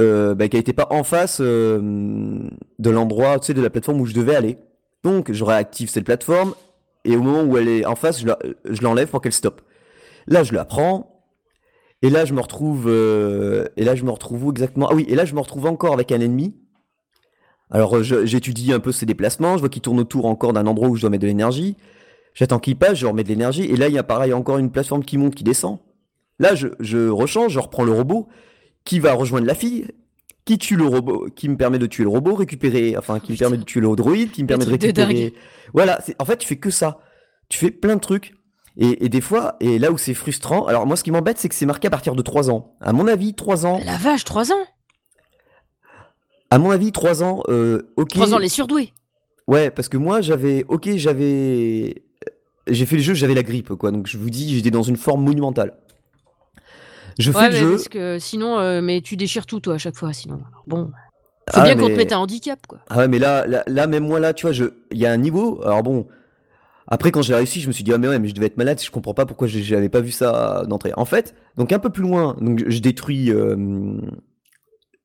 euh, bah, qui n'était pas en face euh, de l'endroit, tu sais, de la plateforme où je devais aller. Donc, je réactive cette plateforme, et au moment où elle est en face, je l'enlève pour qu'elle stoppe. Là, je la prends, et là, je me retrouve, euh, et là, je me retrouve où exactement? Ah oui, et là, je me retrouve encore avec un ennemi. Alors, euh, j'étudie un peu ses déplacements, je vois qu'il tourne autour encore d'un endroit où je dois mettre de l'énergie. J'attends qu'il passe, je remets de l'énergie, et là, il y a pareil, encore une plateforme qui monte, qui descend. Là, je, je rechange, je reprends le robot, qui va rejoindre la fille, qui tue le robot, qui me permet de tuer le robot, récupérer, enfin, qui me permet de tuer le droïde, qui me permet de truc de récupérer. Voilà, en fait, tu fais que ça. Tu fais plein de trucs. Et, et des fois, et là où c'est frustrant, alors moi, ce qui m'embête, c'est que c'est marqué à partir de 3 ans. À mon avis, 3 ans. La vache, 3 ans. À mon avis, 3 ans, euh, ok. 3 ans les surdoués. Ouais, parce que moi, j'avais. Ok, j'avais. J'ai fait le jeu, j'avais la grippe, quoi. Donc je vous dis, j'étais dans une forme monumentale. Je fais Ouais, le mais jeu. parce que sinon, euh, mais tu déchires tout toi à chaque fois. Sinon, Alors, bon, faut Ah, bien qu'on te mette un handicap quoi. Ah ouais, mais là, là, là, même moi, là, tu vois, je... il y a un niveau. Alors bon, après, quand j'ai réussi, je me suis dit, ah, mais ouais, mais je devais être malade, je comprends pas pourquoi j'avais pas vu ça d'entrée. En fait, donc un peu plus loin, donc je détruis, euh,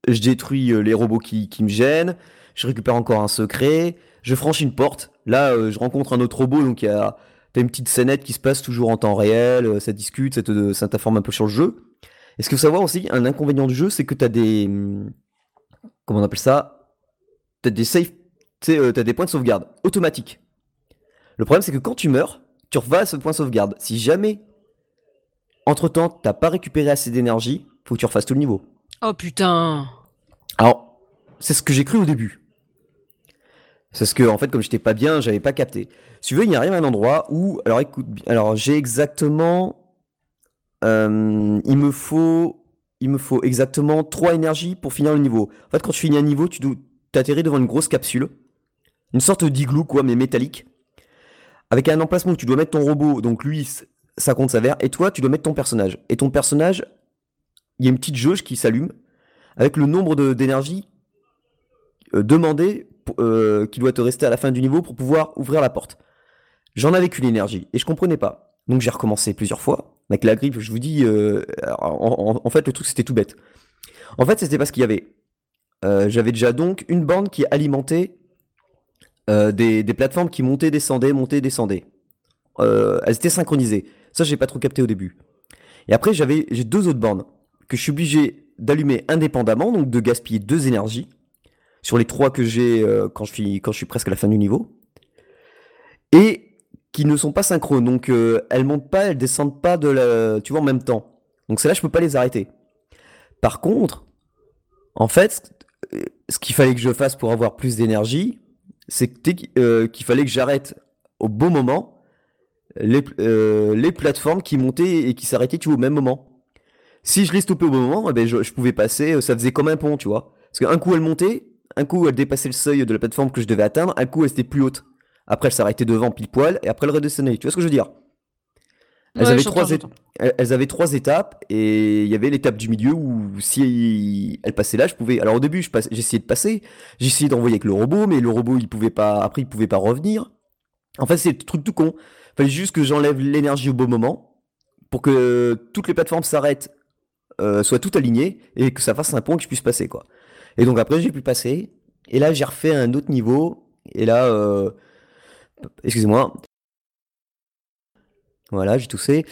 je détruis euh, les robots qui, qui me gênent, je récupère encore un secret, je franchis une porte. Là, euh, je rencontre un autre robot, donc il y a. T'as une petite scénette qui se passe toujours en temps réel, euh, ça discute, ça te- ça t'informe un peu sur le jeu. Et ce qu'il faut savoir aussi, un inconvénient du jeu, c'est que t'as des. hum, Comment on appelle ça? T'as des sais, euh, t'as des points de sauvegarde automatiques. Le problème, c'est que quand tu meurs, tu revas à ce point de sauvegarde. Si jamais, entre temps, t'as pas récupéré assez d'énergie, faut que tu refasses tout le niveau. Oh putain. Alors, c'est ce que j'ai cru au début. C'est ce que, en fait, comme j'étais pas bien, j'avais pas capté. Si tu veux, il arrive à un endroit où, alors écoute, alors j'ai exactement, euh, il me faut, exactement 3 énergies pour finir le niveau. En fait, quand tu finis un niveau, tu dois t'atterrir devant une grosse capsule, une sorte d'igloo quoi, mais métallique, avec un emplacement où tu dois mettre ton robot. Donc lui, ça compte sa verre, et toi, tu dois mettre ton personnage. Et ton personnage, il y a une petite jauge qui s'allume avec le nombre de- d'énergie euh, demandé euh, qui doit te rester à la fin du niveau pour pouvoir ouvrir la porte. J'en avais qu'une énergie et je comprenais pas. Donc j'ai recommencé plusieurs fois. Avec la grippe, je vous dis, euh, en, en- en fait, le truc c'était tout bête. En fait, c'était parce qu'il y avait. euh, J'avais déjà donc une bande qui alimentait euh, des, des plateformes qui montaient, descendaient, montaient, descendaient. Euh, elles étaient synchronisées. Ça, j'ai pas trop capté au début. Et après, j'avais j'ai deux autres bornes que je suis obligé d'allumer indépendamment, donc de gaspiller deux énergies sur les trois que j'ai euh, quand, je suis, quand je suis presque à la fin du niveau. Et qui ne sont pas synchrones, donc euh, elles montent pas, elles descendent pas de la, tu vois, en même temps. Donc celles-là, je peux pas les arrêter. Par contre, en fait, euh, ce qu'il fallait que je fasse pour avoir plus d'énergie, c'est euh, qu'il fallait que j'arrête au bon moment les, euh, les plateformes qui montaient et qui s'arrêtaient tu vois, au même moment. Si je les stoppais au bon moment, eh ben, je, pouvais passer, euh, ça faisait comme un pont, tu vois. Parce qu'un coup elle montait, un coup elle dépassait le seuil de la plateforme que je devais atteindre, un coup elle était plus haute. Après elle s'arrêtait devant pile poil et après elle redescendait. Tu vois ce que je veux dire? Elles, avaient trois elles avaient trois étapes et il y avait l'étape du milieu où si elles passaient là, je pouvais. Alors au début, j'essayais de passer, j'essayais d'envoyer avec le robot, mais le robot il pouvait pas. Après, il pouvait pas revenir. En fait, c'est le truc tout con. Il fallait juste que j'enlève l'énergie au bon moment pour que toutes les plateformes s'arrêtent, euh, soient toutes alignées et que ça fasse un pont que je puisse passer quoi. Et donc après, j'ai pu passer. Et là, j'ai refait un autre niveau. Et là, euh, excusez-moi. Voilà, j'ai toussé.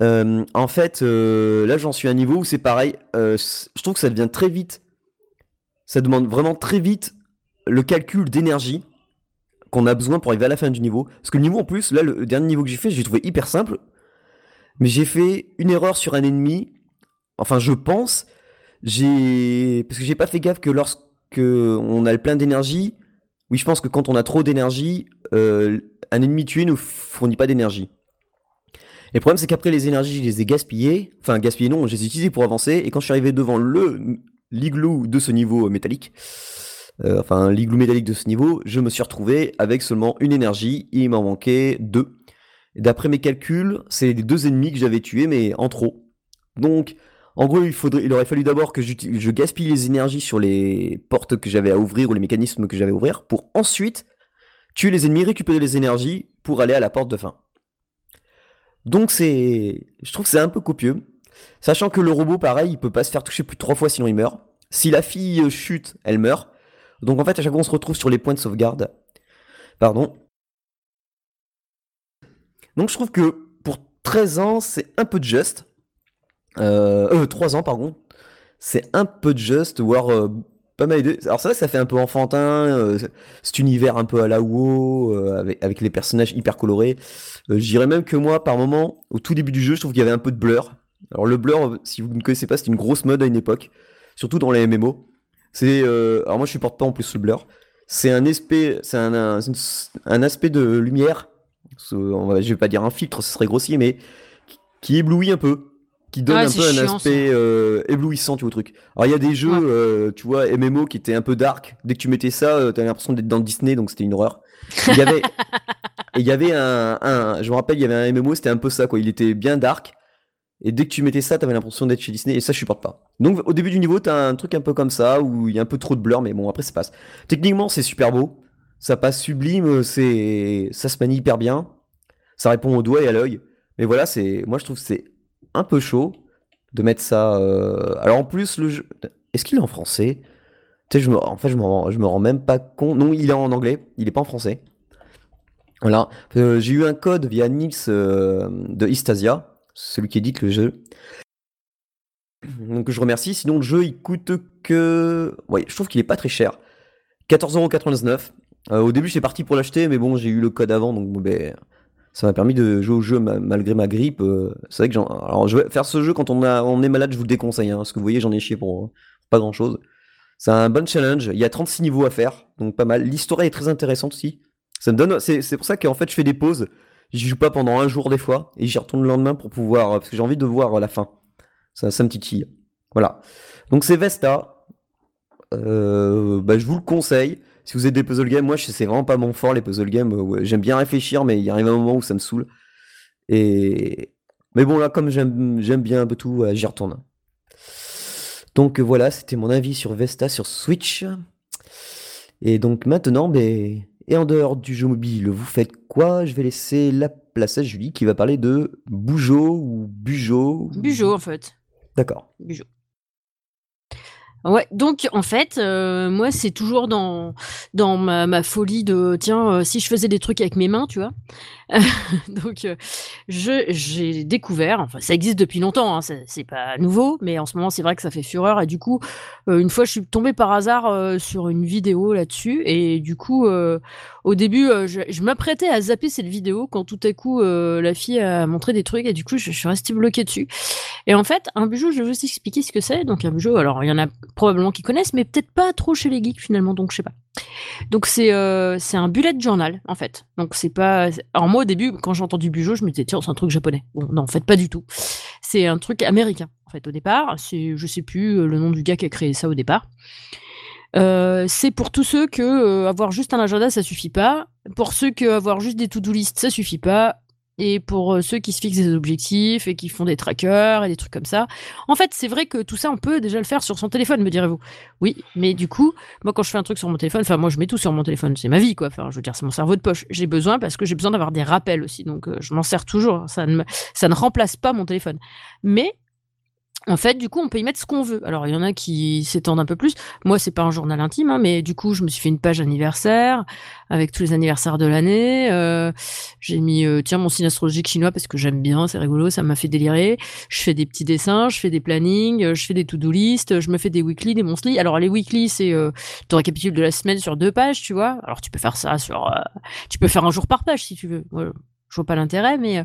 Euh, en fait, euh, là, j'en suis à un niveau où c'est pareil. je trouve que ça devient très vite. Ça demande vraiment très vite le calcul d'énergie qu'on a besoin pour arriver à la fin du niveau. Parce que le niveau en plus, là, le dernier niveau que j'ai fait, j'ai trouvé hyper simple. Mais j'ai fait une erreur sur un ennemi. Enfin, je pense. J'ai. Parce que j'ai pas fait gaffe que lorsque on a le plein d'énergie. Oui, je pense que quand on a trop d'énergie, euh, un ennemi tué ne fournit pas d'énergie. Le problème, c'est qu'après les énergies, je les ai gaspillées. Enfin, gaspillées non, je les ai utilisées pour avancer. Et quand je suis arrivé devant le l'igloo de ce niveau métallique, euh, enfin l'igloo métallique de ce niveau, je me suis retrouvé avec seulement une énergie. Il m'en manquait deux. D'après mes calculs, c'est les deux ennemis que j'avais tués, mais en trop. Donc, en gros, il, faudrait, il aurait fallu d'abord que je gaspille les énergies sur les portes que j'avais à ouvrir ou les mécanismes que j'avais à ouvrir pour ensuite tuer les ennemis, récupérer les énergies pour aller à la porte de fin. Donc c'est, je trouve que c'est un peu copieux, sachant que le robot, pareil, il peut pas se faire toucher plus de trois fois sinon il meurt. Si la fille euh, chute, elle meurt. Donc en fait, à chaque fois, on se retrouve sur les points de sauvegarde. Pardon. Donc je trouve que pour 13 ans, c'est un peu de juste. Euh, euh 3 ans, pardon. C'est un peu juste, voire euh, pas mal de... Alors c'est ça fait un peu enfantin, euh, cet univers un peu à la WoW, avec, avec, les personnages hyper colorés. je dirais même que moi, par moment, au tout début du jeu, je trouve qu'il y avait un peu de blur. Alors le blur, si vous ne connaissez pas, c'était une grosse mode à une époque, surtout dans les MMO. C'est, alors moi je supporte pas en plus le blur. C'est un aspect, c'est un, un, aspect de lumière. Je vais pas dire un filtre, ce serait grossier, mais qui éblouit un peu qui donne un peu un aspect euh, éblouissant, tu vois, au truc. Alors, il y a des jeux, euh, tu vois, MMO qui étaient un peu dark. Dès que tu mettais ça, euh, t'avais l'impression d'être dans Disney, donc c'était une horreur. Il y avait, il y avait un, un, je me rappelle, il y avait un MMO, c'était un peu ça, quoi. Il était bien dark. Et dès que tu mettais ça, t'avais l'impression d'être chez Disney, et ça, je supporte pas. Donc, au début du niveau, t'as un truc un peu comme ça, où il y a un peu trop de blur, mais bon, après, ça passe. Techniquement, c'est super beau. Ça passe sublime, c'est, ça se manie hyper bien. Ça répond au doigt et à l'œil. Mais voilà, c'est, moi, je trouve que c'est un peu chaud de mettre ça. Euh, alors en plus, le jeu. Est-ce qu'il est en français? Tu sais, je me... en fait, je me, rends... je me rends même pas compte. Non, il est en anglais, il est pas en français. Voilà. Euh, j'ai eu un code via Nils euh, de Istasia, celui qui édite le jeu. Donc je remercie. Sinon, le jeu, il coûte que. Ouais, je trouve qu'il est pas très cher. 14,99€. au début, j'étais parti pour l'acheter, mais bon, j'ai eu le code avant, donc ben, ça m'a permis de jouer au jeu malgré ma grippe. Euh, c'est vrai que. Alors, je vais faire ce jeu quand on, est malade, je vous le déconseille, hein, parce que vous voyez, j'en ai chié pour pas grand chose. C'est un bon challenge. Il y a 36 niveaux à faire, donc pas mal. L'histoire est très intéressante aussi. Ça me donne. C'est, pour ça qu'en fait, je fais des pauses. J'y joue pas pendant un jour des fois, et j'y retourne le lendemain pour pouvoir, parce que j'ai envie de voir la fin. Ça, ça me titille. Voilà. Donc c'est Vesta. Euh, bah, je vous le conseille si vous êtes des puzzle games, moi, c'est vraiment pas mon fort, les puzzle games. J'aime bien réfléchir, mais il arrive un moment où ça me saoule. Et... Mais bon, là, comme j'aime bien un peu tout, j'y retourne. Donc voilà, c'était mon avis sur Vesta sur Switch. Et donc maintenant, ben, et en dehors du jeu mobile, vous faites quoi? Je vais laisser la place à Julie qui va parler de Bougeot ou Bujo. Bujo en fait. D'accord. Bujo. Ouais, donc en fait, euh, moi c'est toujours dans dans ma, folie de tiens euh, si je faisais des trucs avec mes mains, tu vois. donc euh, j'ai découvert, enfin ça existe depuis longtemps, hein, c'est pas nouveau, mais en ce moment c'est vrai que ça fait fureur et du coup une fois je suis tombée par hasard sur une vidéo là-dessus et du coup au début je, je m'apprêtais à zapper cette vidéo quand tout à coup la fille a montré des trucs et du coup je, je suis restée bloquée dessus. Et en fait un bijou, je vais vous expliquer ce que c'est. Donc un bijou, alors il y en a probablement qui connaissent, mais peut-être pas trop chez les geeks finalement, donc je sais pas. Donc c'est euh, c'est un bullet journal en fait. Donc c'est pas. Alors moi au début quand j'ai entendu Bujo, je me disais tiens c'est un truc japonais. Non en fait pas du tout. C'est un truc américain en fait au départ. C'est je sais plus euh, le nom du gars qui a créé ça au départ. Euh, c'est pour tous ceux que avoir juste un agenda ça suffit pas. Pour ceux que avoir juste des to-do list ça suffit pas. Et pour euh, ceux qui se fixent des objectifs et qui font des trackers et des trucs comme ça. En fait, c'est vrai que tout ça, on peut déjà le faire sur son téléphone, me direz-vous. Oui, mais du coup, moi, quand je fais un truc sur mon téléphone, enfin, moi, je mets tout sur mon téléphone, c'est ma vie, quoi. Enfin, je veux dire, c'est mon cerveau de poche. J'ai besoin parce que j'ai besoin d'avoir des rappels aussi, donc euh, je m'en sers toujours. Ça ne, ça ne remplace pas mon téléphone. Mais en fait, du coup, on peut y mettre ce qu'on veut. Alors, il y en a qui s'étendent un peu plus. Moi, c'est pas un journal intime, hein, mais du coup, je me suis fait une page anniversaire avec tous les anniversaires de l'année. Euh, j'ai mis, euh, tiens, mon signe astrologique chinois parce que j'aime bien, c'est rigolo, ça m'a fait délirer. Je fais des petits dessins, je fais des plannings, euh, je fais des to-do list, je me fais des weekly, des monthly. Alors, les weekly, c'est euh, tu récapitules de la semaine sur deux pages, tu vois. Alors, tu peux faire ça sur, tu peux faire un jour par page si tu veux. Je vois pas l'intérêt, mais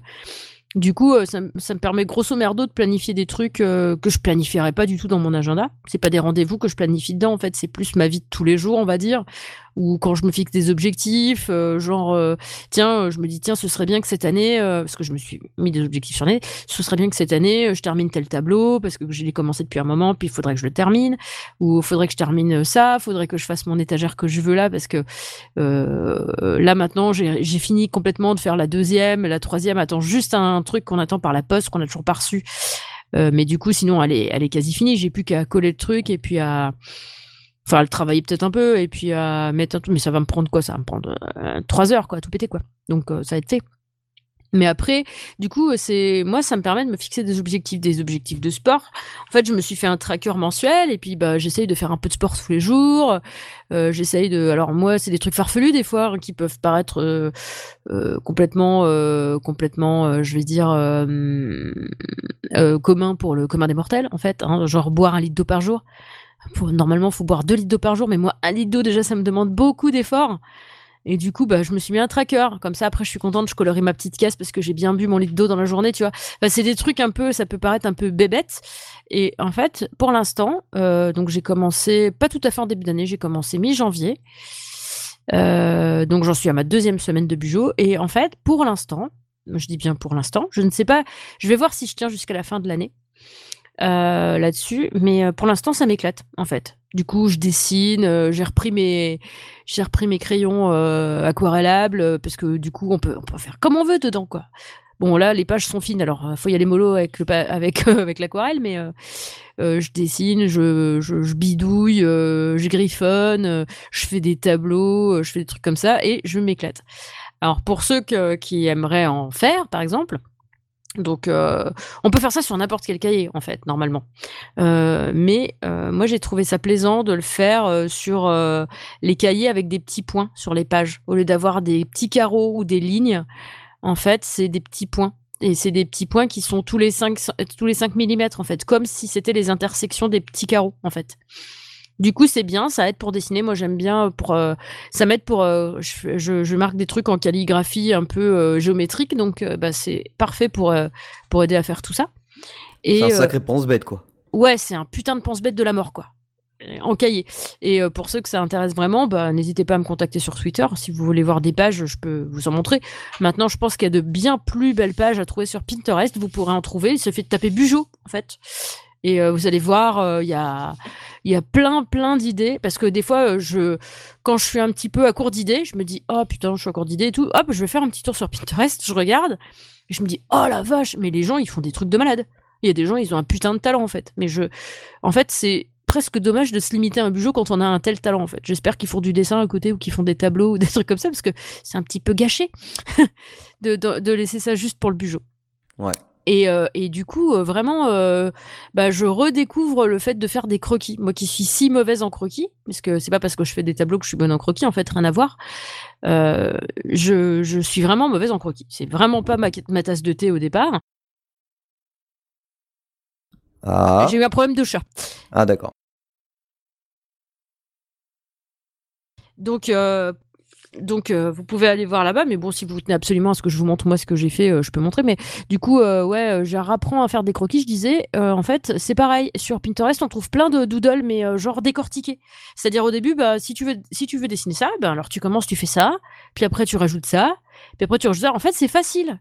du coup, euh, ça, me permet grosso merdo de planifier des trucs euh, que je planifierais pas du tout dans mon agenda. C'est pas des rendez-vous que je planifie dedans, en fait, c'est plus ma vie de tous les jours, on va dire ou quand je me fixe des objectifs, euh, genre euh, tiens, euh, je me dis tiens, ce serait bien que cette année, parce que je me suis mis des objectifs sur l'année, ce serait bien que cette année je termine tel tableau parce que je l'ai commencé depuis un moment, puis il faudrait que je le termine, ou il faudrait que je termine ça, il faudrait que je fasse mon étagère que je veux là parce que là maintenant j'ai fini complètement de faire la deuxième, la troisième attend juste un truc qu'on attend par la poste qu'on a toujours pas reçu. mais du coup, sinon, elle est, elle est quasi finie. J'ai plus qu'à coller le truc et puis à, enfin le travailler peut-être un peu et puis à mettre un truc mais ça va me prendre quoi? Ça va me prendre euh, trois heures quoi tout péter quoi donc euh, ça va être mais après, du coup, c'est moi, ça me permet de me fixer des objectifs, des objectifs de sport. En fait, je me suis fait un tracker mensuel et puis bah j'essaye de faire un peu de sport tous les jours. Euh, j'essaye de, alors moi, c'est des trucs farfelus des fois hein, qui peuvent paraître euh, euh, complètement, complètement, je vais dire commun pour le commun des mortels en fait. Hein, genre boire un litre d'eau par jour. Normalement, il faut boire 2 litres d'eau par jour, mais moi, un litre d'eau, déjà, ça me demande beaucoup d'efforts. Et du coup, bah, je me suis mis un tracker. Comme ça, après, je suis contente, je colorie ma petite caisse parce que j'ai bien bu mon litre d'eau dans la journée, tu vois. C'est des trucs un peu, ça peut paraître un peu bébête. Et en fait, pour l'instant, euh, donc j'ai commencé, pas tout à fait en début d'année, j'ai commencé mi-janvier. Euh, donc j'en suis à ma deuxième semaine de Bujo. Et en fait, pour l'instant, je dis bien pour l'instant, je ne sais pas, je vais voir si je tiens jusqu'à la fin de l'année. Euh, là-dessus, mais euh, pour l'instant, ça m'éclate en fait. Du coup, je dessine, euh, j'ai repris mes, j'ai repris mes crayons aquarellables parce que du coup, on peut, on peut faire comme on veut dedans, quoi. Bon, là, les pages sont fines, alors faut y aller mollo avec le, avec avec l'aquarelle, mais je dessine, je, je, je bidouille, je griffonne, je fais des tableaux, je fais des trucs comme ça et je m'éclate. Alors pour ceux qui aimeraient en faire, par exemple, donc, euh, on peut faire ça sur n'importe quel cahier, en fait, normalement. Euh, mais euh, moi, j'ai trouvé ça plaisant de le faire sur les cahiers avec des petits points sur les pages. Au lieu d'avoir des petits carreaux ou des lignes, en fait, c'est des petits points. Et c'est des petits points qui sont tous les 5, tous les 5 mm, en fait, comme si c'était les intersections des petits carreaux, en fait. Du coup, c'est bien, ça aide pour dessiner. Moi, j'aime bien pour euh, ça m'aide pour euh, je, je, marque des trucs en calligraphie un peu euh, géométrique, donc bah, c'est parfait pour pour aider à faire tout ça. Et c'est un sacré pense-bête quoi. Ouais, c'est un putain de pense-bête de la mort quoi. En cahier. Et pour ceux que ça intéresse vraiment, bah, n'hésitez pas à me contacter sur Twitter. Si vous voulez voir des pages, je peux vous en montrer. Maintenant, je pense qu'il y a de bien plus belles pages à trouver sur Pinterest. Vous pourrez en trouver. Il suffit de taper Bujo, en fait. Et vous allez voir, il y a il y a plein, plein d'idées. Parce que des fois, euh, je, quand je suis un petit peu à court d'idées, je me dis, oh putain, je suis à court d'idées et tout. Hop, je vais faire un petit tour sur Pinterest, je regarde. Et je me dis, oh la vache, mais les gens, ils font des trucs de malade. Il y a des gens, ils ont un putain de talent, en fait. Mais je, en fait, c'est presque dommage de se limiter à un bujo quand on a un tel talent, en fait. J'espère qu'ils font du dessin à côté ou qu'ils font des tableaux ou des trucs comme ça, parce que c'est un petit peu gâché de, de, laisser ça juste pour le bujo. Ouais. Et, euh, et, du coup, euh, vraiment, euh, bah, je redécouvre le fait de faire des croquis. Moi qui suis si mauvaise en croquis, parce que c'est pas parce que je fais des tableaux que je suis bonne en croquis, en fait, rien à voir. Je, je, suis vraiment mauvaise en croquis. C'est vraiment pas ma, ma, tasse de thé au départ. Ah. J'ai eu un problème de chat. Ah, d'accord. Donc, donc euh, vous pouvez aller voir là-bas, mais bon, si vous tenez absolument à ce que je vous montre moi ce que j'ai fait, euh, je peux montrer. Mais du coup, euh, ouais, j'ai rapprends à faire des croquis. Je disais, en fait, c'est pareil. Sur Pinterest, on trouve plein de doodles, mais genre décortiqués. C'est-à-dire au début, bah, si tu veux, si tu veux dessiner ça, ben alors tu commences, tu fais ça, puis après tu rajoutes ça, puis après tu rajoutes ça. En fait, c'est facile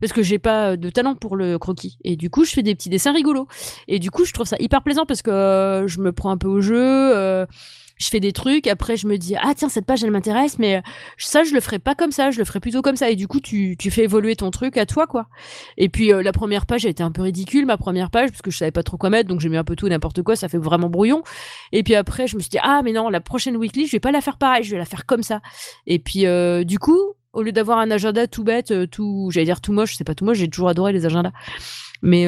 parce que j'ai pas de talent pour le croquis. Et du coup, je fais des petits dessins rigolos. Et du coup, je trouve ça hyper plaisant parce que je me prends un peu au jeu je fais des trucs, après je me dis ah tiens cette page elle m'intéresse, mais ça je le ferai pas comme ça, je le ferai plutôt comme ça. Et du coup tu, tu fais évoluer ton truc à toi quoi. Et puis la première page a été un peu ridicule, ma première page parce que je savais pas trop quoi mettre, donc j'ai mis un peu tout n'importe quoi, ça fait vraiment brouillon. Et puis après je me suis dit ah mais non la prochaine weekly je vais pas la faire pareil, je vais la faire comme ça. Et puis du coup au lieu d'avoir un agenda tout bête, tout j'allais dire tout moche, c'est pas tout moche, j'ai toujours adoré les agendas, mais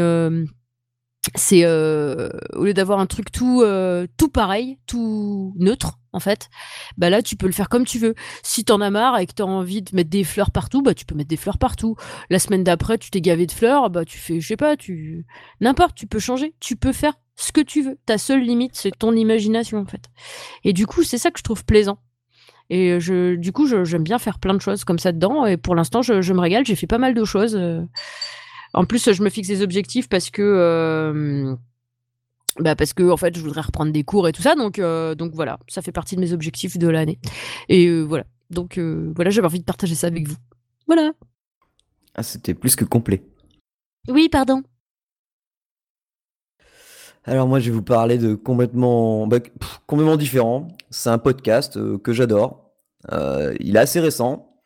c'est euh, au lieu d'avoir un truc tout euh, tout pareil, tout neutre en fait, bah là tu peux le faire comme tu veux. Si t'en as marre et que t'as envie de mettre des fleurs partout, bah tu peux mettre des fleurs partout. La semaine d'après, tu t'es gavé de fleurs, bah tu fais, je sais pas, tu n'importe, tu peux changer, tu peux faire ce que tu veux. Ta seule limite, c'est ton imagination en fait. Et du coup, c'est ça que je trouve plaisant. Et je, du coup, j'aime bien faire plein de choses comme ça dedans. Et pour l'instant, je, je, me régale. J'ai fait pas mal de choses. En plus, je me fixe des objectifs parce que. Euh, bah parce que en fait je voudrais reprendre des cours et tout ça. Donc euh, donc voilà ça fait partie de mes objectifs de l'année. Et euh, voilà. Donc voilà j'avais envie de partager ça avec vous. Voilà. Ah c'était plus que complet. Oui pardon. Alors moi je vais vous parler de complètement bah, complètement différent. C'est un podcast que j'adore. Il est assez récent.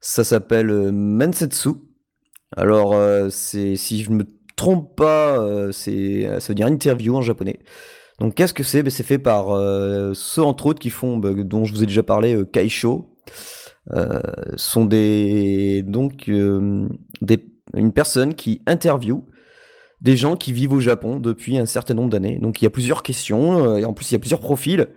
Ça s'appelle Mensetsu alors, euh, si je me trompe pas, euh, c'est ça veut dire interview en japonais. Donc, qu'est-ce que c'est? Ben, C'est fait par euh, ceux, entre autres, qui font, ben, dont je vous ai déjà parlé, Kaisho. sont des donc des, une personne qui interview des gens qui vivent au Japon depuis un certain nombre d'années. Donc il y a plusieurs questions et en plus il y a plusieurs profils.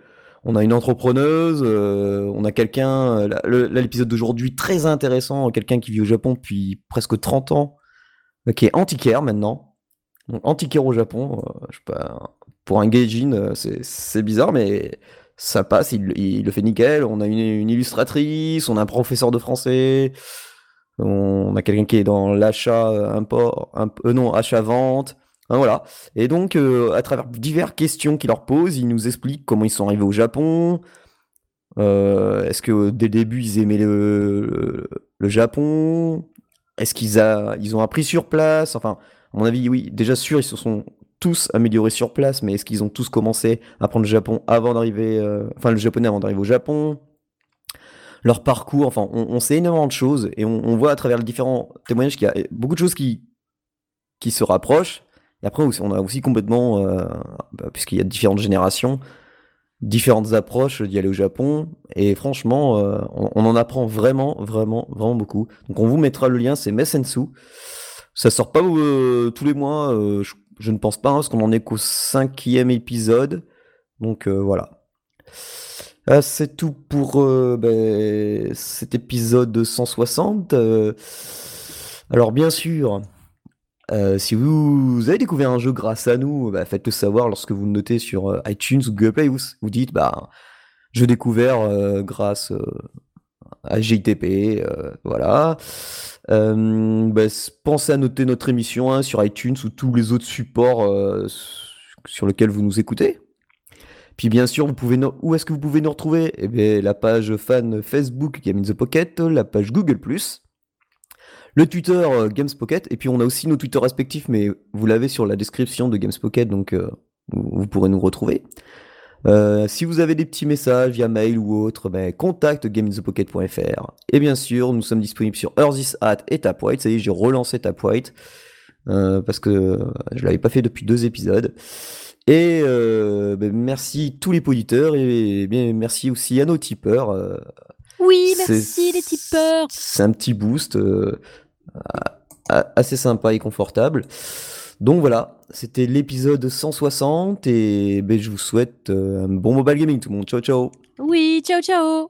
On a une entrepreneuse, euh, on a quelqu'un, euh, l'épisode d'aujourd'hui très intéressant, quelqu'un qui vit au Japon depuis presque 30 ans, euh, qui est antiquaire maintenant. antiquaire au Japon, je sais pas, pour un gaijin, c'est bizarre, mais ça passe, il, le fait nickel. On a une, illustratrice, on a un professeur de français, on a quelqu'un qui est dans l'achat, import, un, non, achat-vente. Hein, voilà. Et donc, euh, à travers diverses questions qu'il leur pose, ils nous expliquent comment ils sont arrivés au Japon. Euh, est-ce que dès le début, ils aimaient le, Japon? Est-ce qu'ils ils ont appris sur place? Enfin, à mon avis, oui, déjà sûr, ils se sont tous améliorés sur place, mais est-ce qu'ils ont tous commencé à apprendre le Japon avant d'arriver, euh, enfin le japonais avant d'arriver au Japon? Leur parcours, enfin, on, sait énormément de choses et on, voit à travers les différents témoignages qu'il y a beaucoup de choses qui se rapprochent et après, on a aussi complètement, euh, bah, puisqu'il y a différentes générations, différentes approches d'y aller au Japon. Et franchement, euh, on, en apprend vraiment, vraiment, vraiment beaucoup. Donc on vous mettra le lien, c'est Messensu. Ça sort pas euh, tous les mois, je, ne pense pas, hein, parce qu'on en est qu'au cinquième épisode. Donc voilà. c'est tout pour ben, cet épisode 160. alors bien sûr, euh, si vous, avez découvert un jeu grâce à nous, bah, faites-le savoir lorsque vous le notez sur euh, iTunes ou Google Play. Vous, dites, bah, je découvert euh, grâce à JTP, voilà. Bah, pensez à noter notre émission hein, sur iTunes ou tous les autres supports sur lesquels vous nous écoutez. Puis bien sûr, vous pouvez où est-ce que vous pouvez nous retrouver? Eh bien, la page fan Facebook Game in the Pocket, la page Google+, le Twitter euh, Games Pocket, et puis on a aussi nos Twitter respectifs, mais vous l'avez sur la description de Games Pocket, donc euh, vous pourrez nous retrouver. Euh, si vous avez des petits messages via mail ou autre, ben, contact gamespocket.fr. Et bien sûr, nous sommes disponibles sur Earthis Hat et Tapwhite. Ça y est, j'ai relancé Tapwhite euh, parce que je l'avais pas fait depuis deux épisodes. Et ben, merci tous les auditeurs et, bien merci aussi à nos tipeurs. oui, merci les tipeurs. C'est un petit boost assez sympa et confortable. Donc voilà, c'était l'épisode 160 et ben, je vous souhaite euh, un bon mobile gaming tout le monde. Ciao ciao. Oui, ciao ciao.